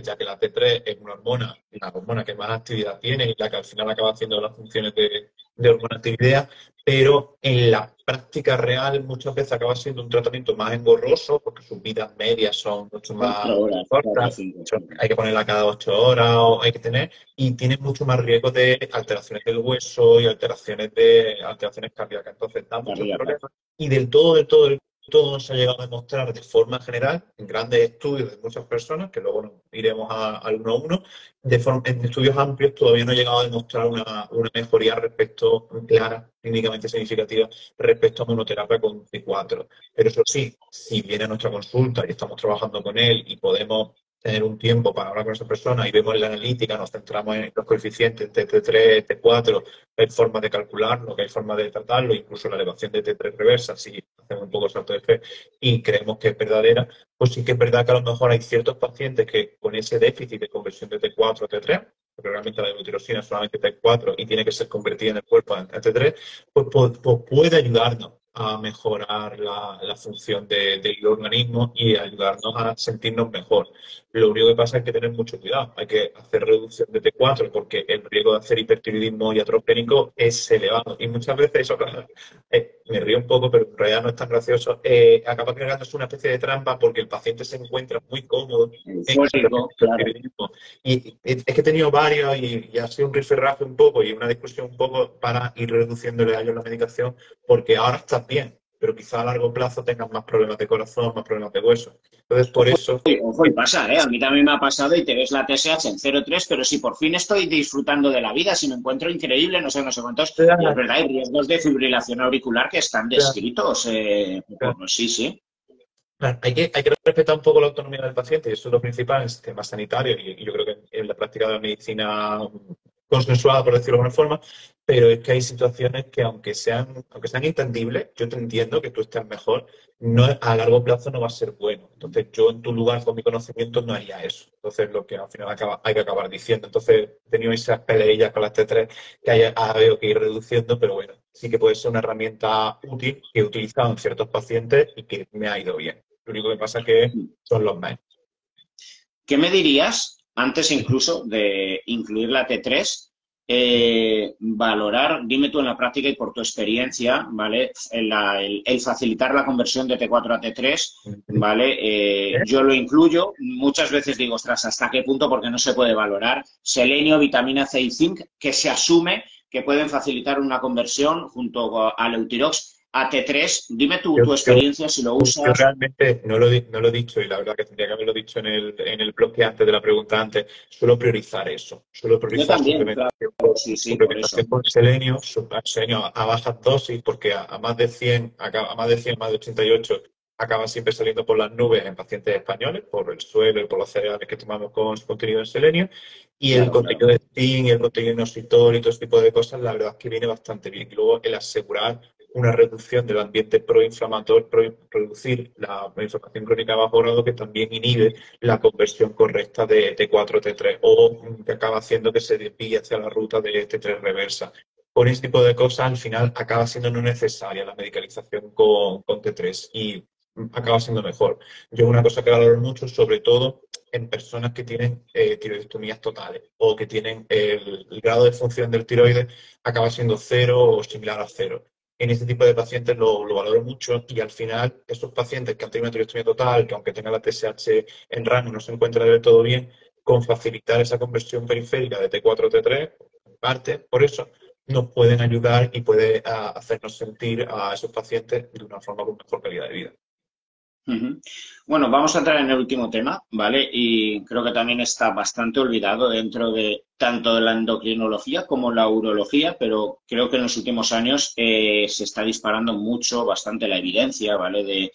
ya que la T3 es una hormona, la hormona que más actividad tiene y la que al final acaba haciendo las funciones de, de hormona actividad, pero en la práctica real muchas veces acaba siendo un tratamiento más engorroso porque sus vidas medias son mucho más cortas, hay que ponerla cada ocho horas o hay que tener, y tiene mucho más riesgo de alteraciones del hueso y alteraciones de alteraciones cardíacas. Entonces da muchos problemas. Y del todo, del todo, del todo se ha llegado a demostrar de forma general en grandes estudios de muchas personas, que luego iremos al uno a uno, de en estudios amplios todavía no ha llegado a demostrar una, mejoría respecto, clara, clínicamente significativa, respecto a monoterapia con C4. Pero eso sí, si viene a nuestra consulta y estamos trabajando con él y podemos tener un tiempo para hablar con esa persona y vemos la analítica, nos centramos en los coeficientes de T3, T4, hay formas de calcularlo, que hay formas de tratarlo, incluso la elevación de T3 reversa, si hacemos un poco salto de fe y creemos que es verdadera, pues sí que es verdad que a lo mejor hay ciertos pacientes que con ese déficit de conversión de T4 a T3, porque realmente la es solamente T4 y tiene que ser convertida en el cuerpo en T3, pues, pues, pues puede ayudarnos a mejorar la, función del organismo y ayudarnos a sentirnos mejor. Lo único que pasa es que tener mucho cuidado. Hay que hacer reducción de T4 porque el riesgo de hacer hipertiroidismo iatrogénico es elevado. Y muchas veces eso, eh, me río un poco, pero en realidad no es tan gracioso, eh, acaba creándose una especie de trampa porque el paciente se encuentra muy cómodo en el Y es que he tenido varios y, ha sido un rifirrafe un poco y una discusión un poco para ir reduciéndole a ellos la medicación porque ahora bien, pero quizá a largo plazo tengas más problemas de corazón, más problemas de hueso. Entonces, por eso... Ojo, y pasa, ¿eh? A mí también me ha pasado y te ves la TSH en 0,3, pero si por fin estoy disfrutando de la vida, si me encuentro increíble, no sé, no sé cuántos, es verdad, hay riesgos de fibrilación auricular que están descritos. Eh, sí, sí. hay, que, hay que respetar un poco la autonomía del paciente y eso es lo principal en el sistema sanitario y, yo creo que en la práctica de la medicina consensuada, por decirlo de alguna forma, pero es que hay situaciones que aunque sean, aunque sean entendibles, yo te entiendo que tú estés mejor, no, a largo plazo no va a ser bueno. Entonces yo en tu lugar, con mi conocimiento, no haría eso. Entonces lo que al final hay que acabar diciendo. Entonces he tenido esas peleillas con las T3 que hay, ha habido que ir reduciendo, pero bueno, sí que puede ser una herramienta útil que he utilizado en ciertos pacientes y que me ha ido bien. Lo único que pasa es que son los menos. ¿Qué me dirías antes incluso de incluir la T3, eh, valorar, dime tú en la práctica y por tu experiencia, ¿vale? El, facilitar la conversión de T4 a T3, ¿vale? Eh, yo lo incluyo, muchas veces digo, ostras, ¿hasta qué punto? Porque no se puede valorar. Selenio, vitamina C y zinc, que se asume que pueden facilitar una conversión junto al Eutirox a T3. Dime tu, tu experiencia si lo usas. Yo realmente no lo, no lo he dicho y la verdad que tendría que haberlo dicho en el, en el bloque antes de la pregunta antes. Suelo priorizar eso. Suelo priorizar Yo también, claro. sí, sí, por selenio, selenio a bajas dosis porque a, más de 100, a, más de 100, más de 88 acaba siempre saliendo por las nubes en pacientes españoles, por el suelo y por los cereales que tomamos con su contenido en selenio. Y el contenido de zinc y el contenido de inositol y todo ese tipo de cosas, la verdad es que viene bastante bien. Y luego el asegurar una reducción del ambiente proinflamatorio, producir la inflamación crónica bajo grado que también inhibe la conversión correcta de T4 T3 o que acaba haciendo que se desvíe hacia la ruta de T3 reversa. Con este tipo de cosas, al final acaba siendo no necesaria la medicalización con, con T3 y acaba siendo mejor. Yo una cosa que valoro mucho, sobre todo en personas que tienen eh, tiroidectomías totales o que tienen el, grado de función del tiroides acaba siendo cero o similar a cero. En este tipo de pacientes lo, valoro mucho y al final esos pacientes que han tenido una tiroidectomía total, que aunque tengan la TSH en rango no se encuentra del todo bien, con facilitar esa conversión periférica de T4 a T3, parte, por eso nos pueden ayudar y puede ah, hacernos sentir a esos pacientes de una forma con mejor calidad de vida. Bueno, vamos a entrar en el último tema, ¿vale? Y creo que también está bastante olvidado dentro de tanto de la endocrinología como la urología, pero creo que en los últimos años eh, se está disparando mucho, bastante la evidencia, ¿vale? De,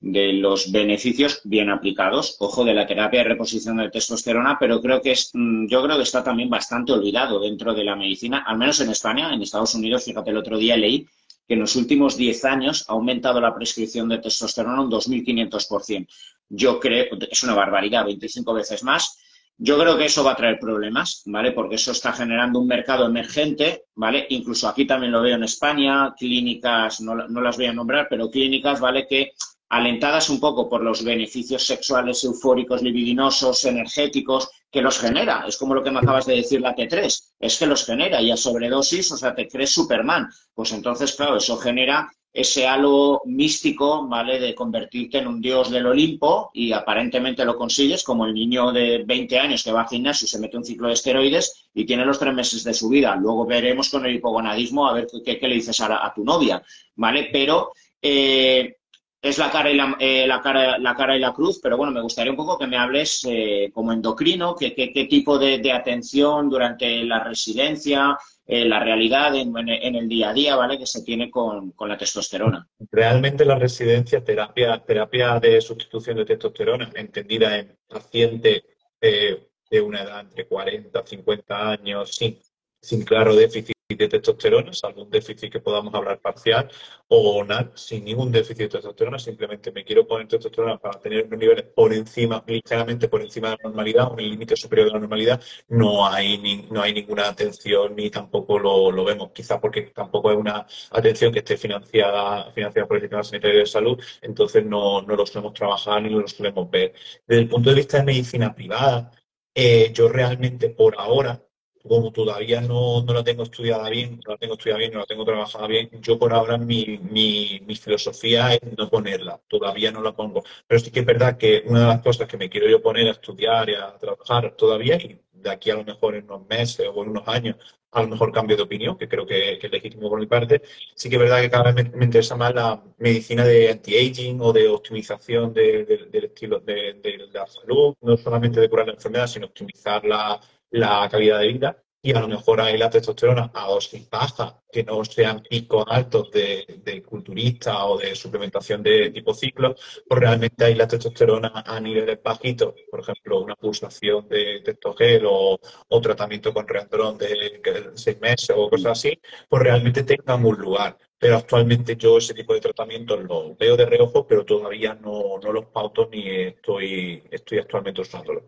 de, los beneficios bien aplicados, ojo, de la terapia de reposición de testosterona, pero creo que es, mm, yo creo que está también bastante olvidado dentro de la medicina, al menos en España, en Estados Unidos, fíjate, el otro día leí que en los últimos 10 años ha aumentado la prescripción de testosterona un 2.500%. Yo creo, es una barbaridad, 25 veces más. Yo creo que eso va a traer problemas, ¿vale? Porque eso está generando un mercado emergente, ¿vale? Incluso aquí también lo veo en España, clínicas, no, no las voy a nombrar, pero clínicas, ¿vale? Que alentadas un poco por los beneficios sexuales eufóricos, libidinosos, energéticos, que los genera. Es como lo que me acabas de decir la T3, es que los genera y a sobredosis, o sea, te crees Superman. Pues entonces, claro, eso genera ese halo místico, ¿vale? De convertirte en un dios del Olimpo y aparentemente lo consigues, como el niño de 20 años que va al gimnasio y se mete un ciclo de esteroides y tiene los tres meses de su vida. Luego veremos con el hipogonadismo a ver qué, le dices a, a, tu novia, ¿vale? Pero eh, es la cara y la, eh, la, cara, la cara y la cruz, pero bueno, me gustaría un poco que me hables eh, como endocrino, qué, qué, tipo de, atención durante la residencia, eh, la realidad en, el día a día, ¿vale? Que se tiene con, la testosterona. Realmente la residencia, terapia, terapia de sustitución de testosterona, entendida en paciente de una edad entre 40 y 50 años, sin, sin claro déficit de testosterona, salvo un déficit que podamos hablar parcial, o sin ningún déficit de testosterona, simplemente me quiero poner testosterona para tener unos niveles por encima, ligeramente por encima de la normalidad, o en el límite superior de la normalidad, no hay, no hay ninguna atención ni tampoco lo, vemos, quizá porque tampoco es una atención que esté financiada, financiada por el Sistema Sanitario de Salud, entonces no, no lo solemos trabajar ni lo solemos ver. Desde el punto de vista de medicina privada, eh, yo realmente por ahora como todavía no, no la tengo estudiada bien, no la tengo estudiada bien, no la tengo trabajada bien, yo por ahora mi, mi, mi, filosofía es no ponerla, todavía no la pongo. Pero sí que es verdad que una de las cosas que me quiero yo poner a estudiar y a trabajar todavía, y de aquí a lo mejor en unos meses o en unos años, a lo mejor cambio de opinión, que creo que, es legítimo por mi parte, sí que es verdad que cada vez me, interesa más la medicina de anti-aging o de optimización del estilo de, la salud, no solamente de curar la enfermedad, sino optimizar la la calidad de vida y a lo mejor hay la testosterona a dosis baja, que no sean picos altos de, de, culturista o de suplementación de tipo ciclo, pues realmente hay la testosterona a niveles bajitos, por ejemplo, una pulsación de testogel o, o tratamiento con reandrón de, seis meses o cosas así, pues realmente tengan un lugar. Pero actualmente yo ese tipo de tratamientos los veo de reojo, pero todavía no, no los pauto ni estoy, estoy actualmente usándolos.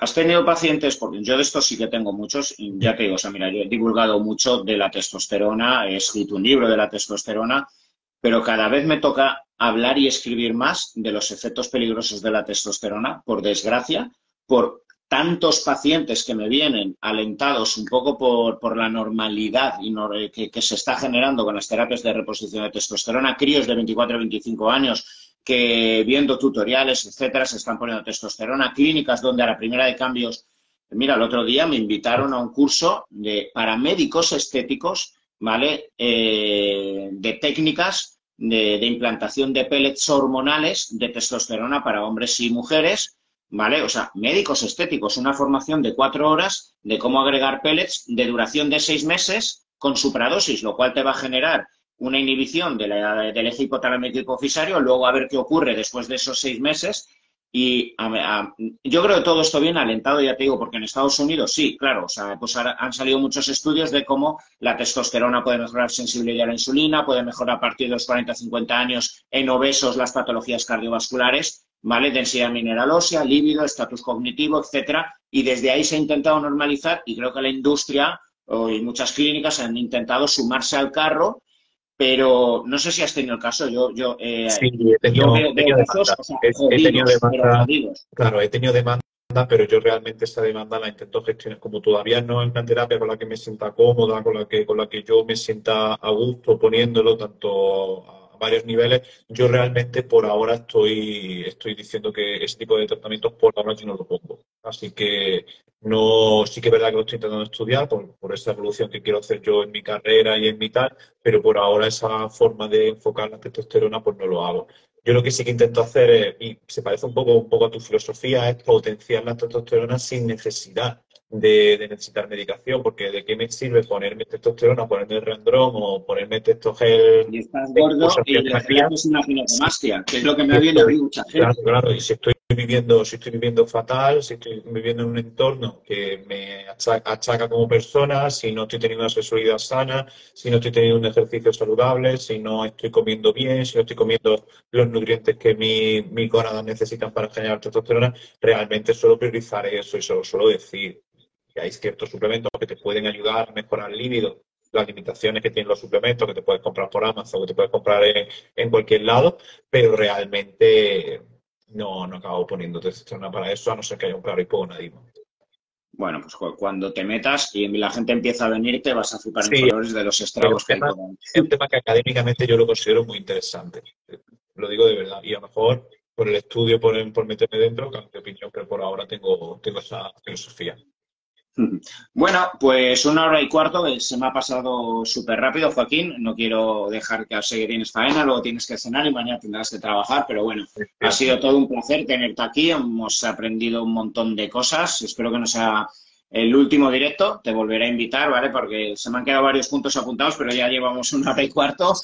¿Has tenido pacientes? Porque yo de estos sí que tengo muchos, y ya te digo, o sea, mira, yo he divulgado mucho de la testosterona, he escrito un libro de la testosterona, pero cada vez me toca hablar y escribir más de los efectos peligrosos de la testosterona, por desgracia, por tantos pacientes que me vienen alentados un poco por, por la normalidad y que, que, se está generando con las terapias de reposición de testosterona, críos de 24 a 25 años que viendo tutoriales, etcétera, se están poniendo testosterona, clínicas donde a la primera de cambios, mira, el otro día me invitaron a un curso de, para médicos estéticos, ¿vale? Eh, de técnicas de, de, implantación de pellets hormonales de testosterona para hombres y mujeres, ¿vale? O sea, médicos estéticos, una formación de cuatro horas de cómo agregar pellets de duración de seis meses con supradosis, lo cual te va a generar una inhibición de la, del eje hipotalámico hipofisario, luego a ver qué ocurre después de esos seis meses. Y yo creo que todo esto viene alentado, ya te digo, porque en Estados Unidos sí, claro, o sea, pues han salido muchos estudios de cómo la testosterona puede mejorar sensibilidad a la insulina, puede mejorar a partir de los 40-50 años en obesos las patologías cardiovasculares, ¿vale? Densidad mineral ósea, líbido, estatus cognitivo, etcétera. Y desde ahí se ha intentado normalizar y creo que la industria y muchas clínicas han intentado sumarse al carro pero no sé si has tenido el caso. Yo, yo, eh, sí, he tenido, demanda. Claro, he tenido demanda, pero yo realmente esa demanda la intento gestionar como todavía no es una terapia con la que me sienta cómoda, con la que, con la que yo me sienta a gusto poniéndolo tanto a varios niveles. Yo realmente por ahora estoy, estoy diciendo que ese tipo de tratamientos por ahora yo no lo pongo. Así que no, sí que es verdad que lo estoy intentando estudiar por, por esa evolución que quiero hacer yo en mi carrera y en mi tal, pero por ahora esa forma de enfocar la testosterona pues no lo hago. Yo lo que sí que intento hacer, es, y se parece un poco, un poco a tu filosofía, es potenciar la testosterona sin necesidad de, necesitar medicación, porque ¿de qué me sirve ponerme testosterona, ponerme rendrón o ponerme testogel? Y estás gordo y es una ginecomastia, que es lo que me viene a mucha gente. Claro, claro, y si estoy viviendo, si estoy viviendo fatal, si estoy viviendo en un entorno que me achaca, como persona, si no estoy teniendo una sexualidad sana, si no estoy teniendo un ejercicio saludable, si no estoy comiendo bien, si no estoy comiendo los nutrientes que mi, mi necesitan para generar testosterona, realmente solo priorizar eso y solo, solo decir que hay ciertos suplementos que te pueden ayudar a mejorar el líbido, las limitaciones que tienen los suplementos que te puedes comprar por Amazon, que te puedes comprar en, cualquier lado, pero realmente no, no acabo poniendo testosterona para eso, a no ser que haya un claro hipogonadismo. Bueno, pues cuando te metas y la gente empieza a venir, te vas a flipar en colores de los estragos que hay. Es un tema que académicamente yo lo considero muy interesante. Lo digo de verdad. Y a lo mejor por el estudio, por, por meterme dentro, cambio de opinión, pero por ahora tengo, tengo esa filosofía. Bueno, pues una hora y cuarto se me ha pasado súper rápido, Joaquín. No quiero dejar que sé que tienes faena, luego tienes que cenar y mañana tendrás que trabajar, pero bueno, ha sido todo un placer tenerte aquí. Hemos aprendido un montón de cosas. Espero que no sea el último directo. Te volveré a invitar, ¿vale? Porque se me han quedado varios puntos apuntados, pero ya llevamos una hora y cuarto.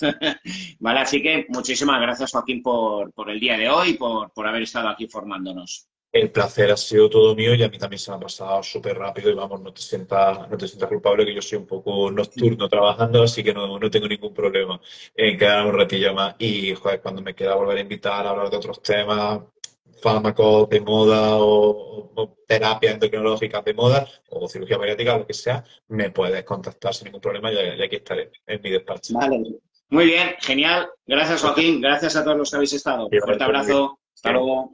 ¿Vale? Así que muchísimas gracias, Joaquín, por, por el día de hoy, por, por haber estado aquí formándonos el placer ha sido todo mío y a mí también se me ha pasado súper rápido y vamos, no te sientas no te sientas culpable que yo soy un poco nocturno trabajando, así que no, no tengo ningún problema en quedar un ratillo más. Y joder, cuando me queda volver a invitar a hablar de otros temas, fármacos de moda o, o terapias endocrinológicas de moda o cirugía bariátrica, lo que sea, me puedes contactar sin ningún problema y, aquí estaré en mi despacho. Vale. Muy bien, genial. Gracias Joaquín, gracias a todos los que habéis estado. Un fuerte abrazo. Hasta luego.